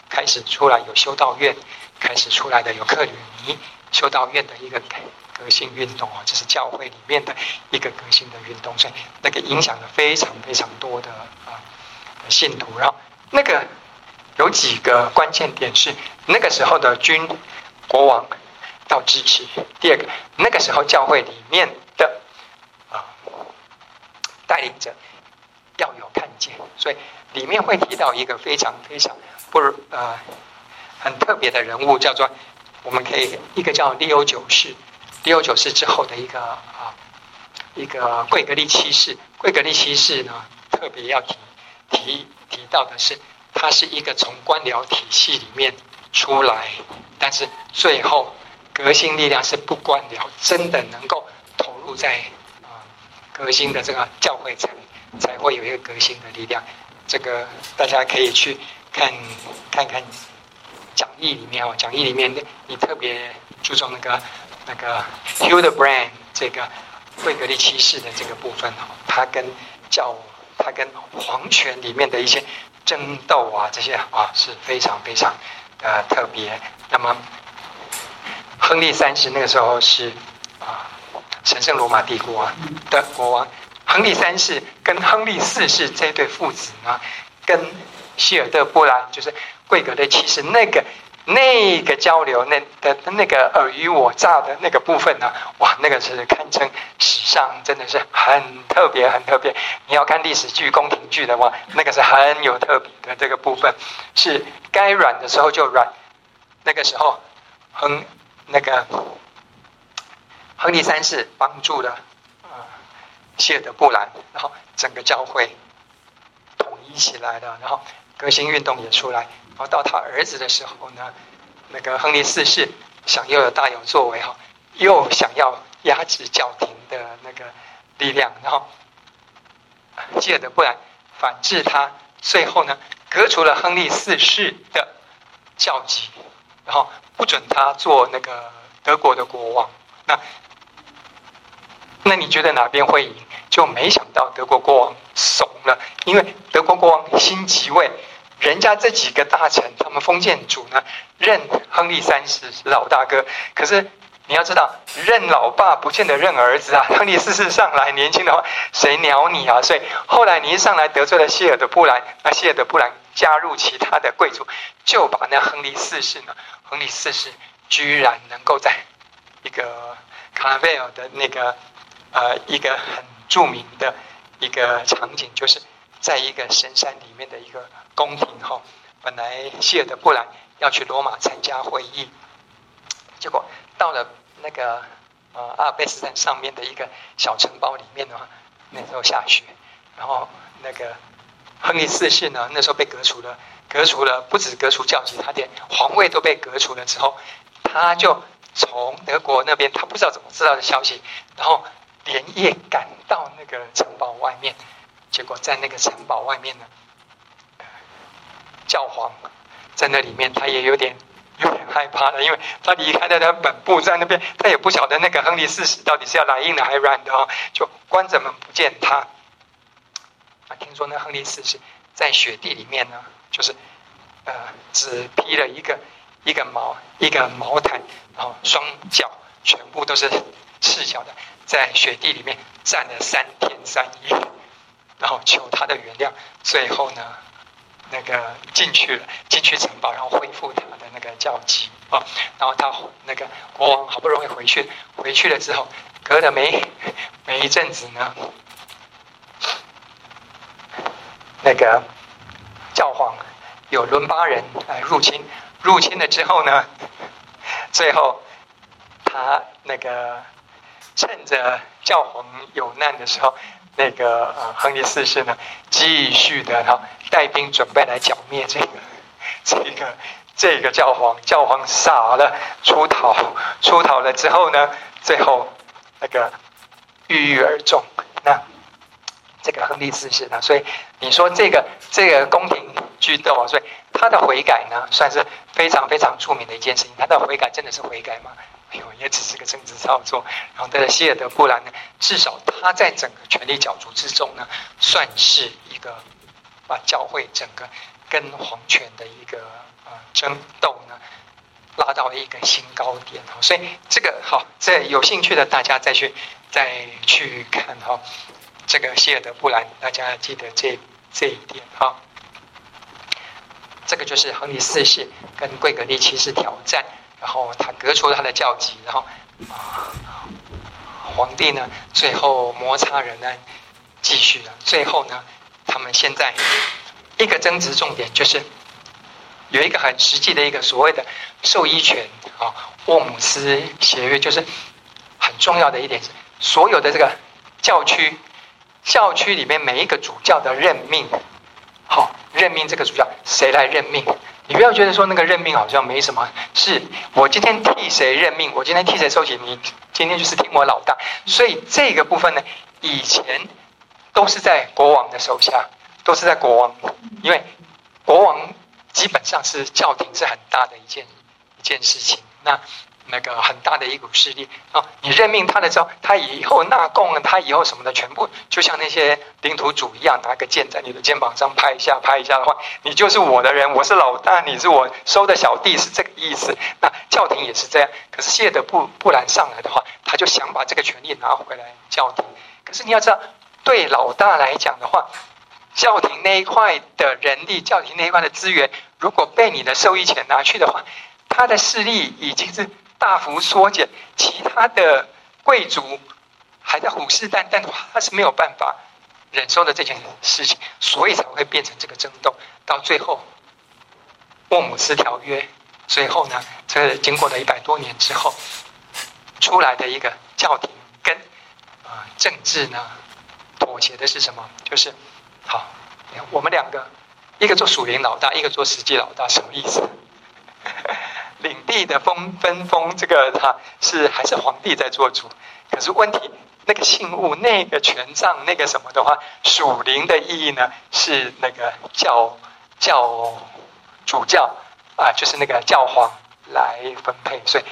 开始出来有修道院，开始出来的有克吕尼修道院的一个革新运动哦，这是教会里面的一个革新的运动，所以那个影响了非常非常多的啊信徒，然后那个。有几个关键点是那个时候的君国王要支持。第二个，那个时候教会里面的啊带领者要有看见，所以里面会提到一个非常非常不呃很特别的人物，叫做我们可以一个叫利欧九世，利欧九世之后的一个啊一个贵格利七世，贵格利七世呢特别要提提提到的是，他是一个从官僚体系里面出来，但是最后革新力量是不官僚，真的能够投入在啊革新的这个教会才才会有一个革新的力量。这个大家可以去看看看讲义里面哦，讲义里面你特别注重那个那个 Hildebrand 这个贵格利七世的这个部分哦，他跟教他跟皇权里面的一些争斗啊这些啊是非常非常的特别。那么亨利三世那个时候是啊神圣罗马帝国的国王。亨利三世跟亨利四世这对父子呢，跟希尔德布兰就是贵格的其实那个那个交流那的那个尔虞我诈的那个部分呢，哇，那个是堪称史上真的是很特别很特别。你要看历史剧、宫廷剧的话，那个是很有特别的这个部分，是该软的时候就软。那个时候，亨那个亨利三世帮助了。希尔德布兰，然后整个教会统一起来了，然后革新运动也出来，然后到他儿子的时候呢，那个亨利四世想又有大有作为哈，又想要压制教廷的那个力量，然后希尔德布兰反制他，最后呢革除了亨利四世的教籍，然后不准他做那个德国的国王，那。那你觉得哪边会赢？就没想到德国国王怂了，因为德国国王新即位，人家这几个大臣，他们封建主呢，认亨利三世是老大哥。可是你要知道，认老爸不见得认儿子啊。亨利四世上来年轻的话，谁鸟你啊？所以后来你一上来得罪了希尔德布兰，那希尔德布兰加入其他的贵族，就把那亨利四世呢，亨利四世居然能够在一个卡拉维尔的那个。呃，一个很著名的一个场景，就是在一个深山里面的一个宫廷哈。本来希尔德布兰要去罗马参加会议，结果到了那个呃阿尔卑斯山上面的一个小城堡里面的话，那时候下雪，然后那个亨利四世呢，那时候被革除了，革除了不止革除教籍，他连皇位都被革除了之后，他就从德国那边，他不知道怎么知道的消息，然后。连夜赶到那个城堡外面，结果在那个城堡外面呢，教皇在那里面，他也有点有点害怕了，因为他离开了他本部在那边，他也不晓得那个亨利四世到底是要来硬的还是软的啊，就关着门不见他。啊，听说那亨利四世在雪地里面呢，就是呃，只披了一个一个毛一个毛毯，然后双脚全部都是赤脚的。在雪地里面站了三天三夜，然后求他的原谅。最后呢，那个进去了，进去城堡，然后恢复他的那个教籍啊。然后他那个国王好不容易回去，回去了之后，隔了没没一阵子呢，那个教皇有伦巴人来入侵，入侵了之后呢，最后他那个。趁着教皇有难的时候，那个呃亨利四世呢，继续的哈带兵准备来剿灭这个 这个这个教皇。教皇傻了，出逃出逃了之后呢，最后那个郁郁而终。那这个亨利四世呢，所以你说这个这个宫廷剧斗啊，所以他的悔改呢，算是非常非常著名的一件事情。他的悔改真的是悔改吗？也只是个政治操作。然后，但是希尔德布兰呢，至少他在整个权力角逐之中呢，算是一个把教会整个跟皇权的一个呃争斗呢，拉到了一个新高点。所以这个好，这有兴趣的大家再去再去看哈，这个希尔德布兰，大家记得这这一点哈。这个就是亨利四世跟贵格利七世挑战。然后他革除了他的教籍，然后啊，皇帝呢，最后摩擦仍然继续了。最后呢，他们现在一个争执重点就是有一个很实际的一个所谓的授医权啊，沃姆斯协约就是很重要的一点是，所有的这个教区，教区里面每一个主教的任命，好，任命这个主教谁来任命？你不要觉得说那个任命好像没什么，是我今天替谁任命，我今天替谁收集，你今天就是听我老大。所以这个部分呢，以前都是在国王的手下，都是在国王，因为国王基本上是教廷是很大的一件一件事情。那。那个很大的一股势力啊！你任命他的时候，他以后纳贡，他以后什么的，全部就像那些领土主一样，拿个剑在你的肩膀上拍一下，拍一下的话，你就是我的人，我是老大，你是我收的小弟，是这个意思。那教廷也是这样。可是谢德布布兰上来的话，他就想把这个权力拿回来教廷。可是你要知道，对老大来讲的话，教廷那一块的人力，教廷那一块的资源，如果被你的受益钱拿去的话，他的势力已经是。大幅缩减，其他的贵族还在虎视眈眈的话，他是没有办法忍受的这件事情，所以才会变成这个争斗。到最后，沃姆斯条约，最后呢，这经过了一百多年之后，出来的一个教廷跟啊政治呢妥协的是什么？就是好，我们两个，一个做属灵老大，一个做实际老大，什么意思？领地的封分封，这个他是还是皇帝在做主。可是问题，那个信物、那个权杖、那个什么的话，属灵的意义呢？是那个教教主教啊，就是那个教皇来分配。所以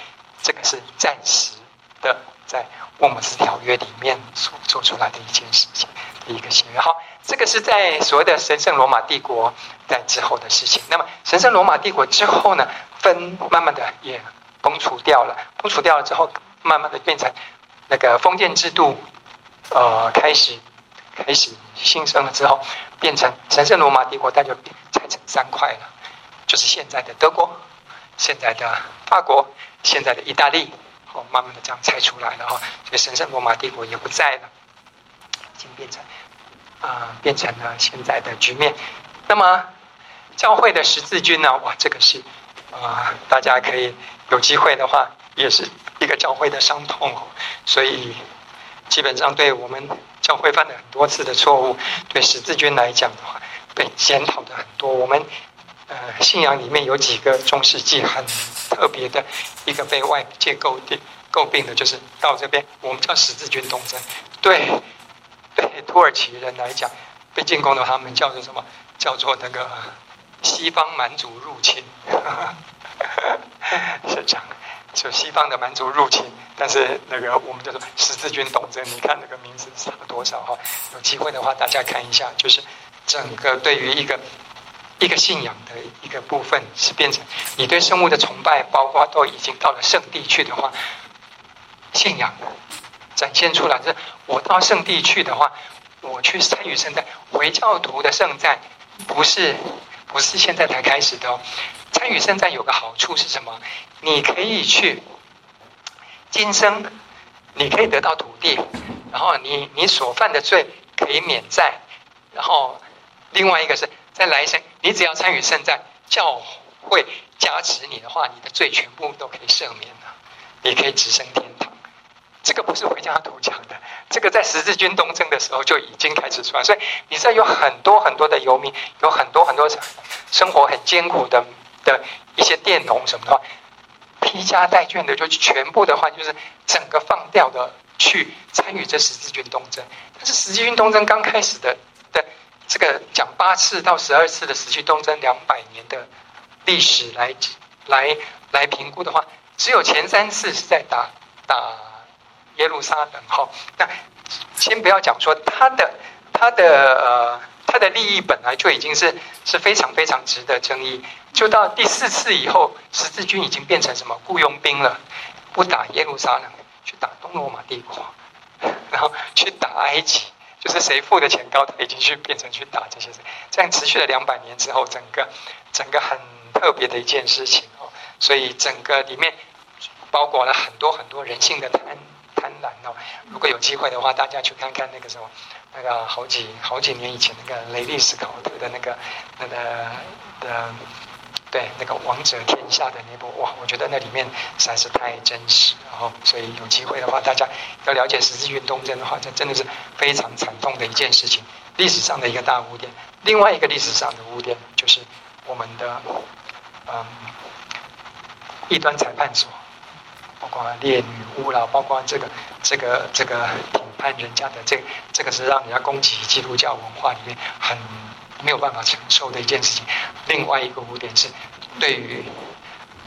这个是暂时的，在沃姆斯条约里面所做出来的一件事情一个协约。好，这个是在所谓的神圣罗马帝国在之后的事情。那么神圣罗马帝国之后呢？分慢慢的也崩除掉了，崩除掉了之后，慢慢的变成那个封建制度，呃，开始开始兴盛了之后，变成神圣罗马帝国，它就拆成三块了，就是现在的德国、现在的法国、现在的意大利，哦，慢慢的这样拆出来了哈，所以神圣罗马帝国也不在了，已经变成啊、变成了现在的局面。那么教会的十字军呢？哇，这个是。啊，大家可以有机会的话，也是一个教会的伤痛，所以基本上对我们教会犯了很多次的错误，对十字军来讲的话，被检讨的很多。我们呃信仰里面有几个中世纪很特别的一个被外界诟病诟病的，就是到这边我们叫十字军东征。对对，土耳其人来讲，被进攻的他们叫做什么？叫做那个。西方蛮族入侵，是这样，就西方的蛮族入侵，但是那个我们叫做十字军东征，你看那个名字差多少哈？有机会的话，大家看一下，就是整个对于一个一个信仰的一个部分，是变成你对生物的崇拜，包括都已经到了圣地去的话，信仰展现出来，是我到圣地去的话，我去参与圣战，回教徒的圣战不是。不是现在才开始的哦。参与圣战有个好处是什么？你可以去今生，你可以得到土地，然后你你所犯的罪可以免债，然后另外一个是在来生，你只要参与圣战，教会加持你的话，你的罪全部都可以赦免了，你可以直升天堂。这个不是回家图讲的，这个在十字军东征的时候就已经开始出来，所以你知道有很多很多的游民，有很多很多生活很艰苦的的一些佃农什么的话，披家带眷的就全部的话就是整个放掉的去参与这十字军东征。但是十字军东征刚开始的的这个讲八次到十二次的十字军东征两百年的历史来来来评估的话，只有前三次是在打打。耶路撒冷，好，那先不要讲说他的他的呃他的利益本来就已经是是非常非常值得争议，就到第四次以后，十字军已经变成什么雇佣兵了，不打耶路撒冷，去打东罗马帝国，然后去打埃及，就是谁付的钱高，他已经去变成去打这些事，这样持续了两百年之后，整个整个很特别的一件事情哦，所以整个里面包裹了很多很多人性的贪。贪婪哦！如果有机会的话，大家去看看那个什么，那个好几好几年以前那个雷利斯考特的那个那个的对，那个王者天下的那部哇，我觉得那里面实在是太真实，然后所以有机会的话，大家要了解十字军东征的话，这真的是非常惨痛的一件事情，历史上的一个大污点。另外一个历史上的污点就是我们的嗯异端裁判所，括烈女巫啦，包括这个这个这个评判人家的这、这个是让人家攻击基督教文化里面很。没有办法承受的一件事情。另外一个污点是，对于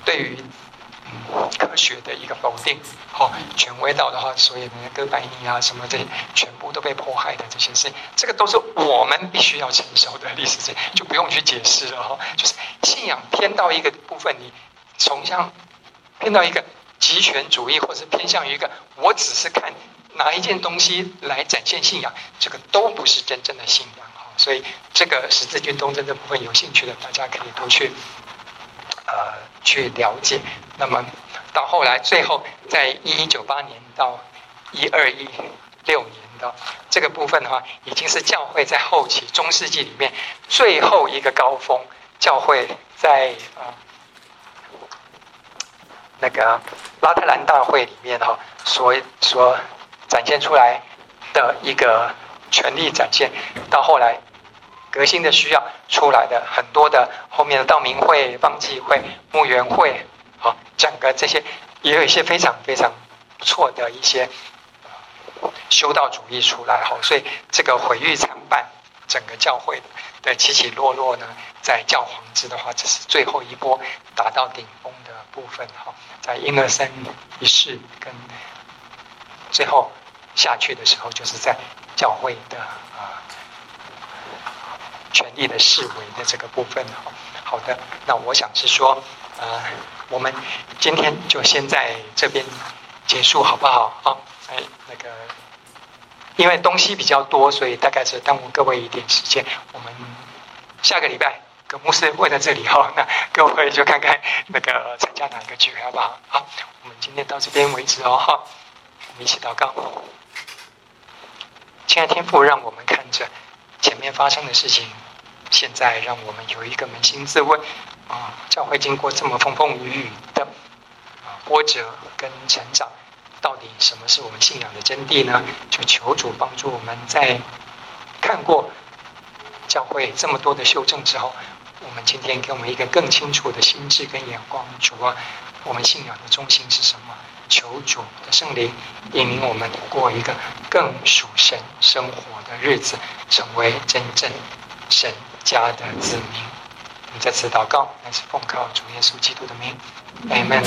对于嗯科学的一个否定，哦，权威道的话，所以呢，哥白尼啊什么这些全部都被迫害的这些事，这个都是我们必须要承受的历史，就不用去解释了哈、哦。就是信仰偏到一个部分，你从像偏到一个极权主义，或者是偏向于一个我只是看哪一件东西来展现信仰，这个都不是真正的信仰。所以，这个十字军东征这部分有兴趣的，大家可以多去，呃，去了解。那么，到后来，最后在一一九八年到一二一六年的这个部分的话，已经是教会在后期中世纪里面最后一个高峰。教会在啊、呃、那个拉特兰大会里面哈，所所展现出来的一个权力展现，到后来。革新的需要出来的很多的后面的道明会、方济会、牧原会，好，整个这些也有一些非常非常不错的一些修道主义出来，好，所以这个毁誉参半，整个教会的起起落落呢，在教皇制的话，这是最后一波达到顶峰的部分，哈，在英尔森一世跟最后下去的时候，就是在教会的啊。权力的式微的这个部分，好好的，那我想是说，呃，我们今天就先在这边结束，好不好？好，哎，那个，因为东西比较多，所以大概是耽误各位一点时间。我们下个礼拜，葛牧师会在这里哈，那各位就看看那个参加哪个聚会，好不好？好，我们今天到这边为止哦，哈，我们一起祷告。亲爱天父，让我们看着。前面发生的事情，现在让我们有一个扪心自问啊，教会经过这么风风雨雨的啊波折跟成长，到底什么是我们信仰的真谛呢？就求主帮助我们在看过教会这么多的修正之后，我们今天给我们一个更清楚的心智跟眼光，主啊，我们信仰的中心是什么？求主的圣灵引领我们过一个更属神生活的日子，成为真正神家的子民。我们在此祷告，乃是奉靠主耶稣基督的名，阿门。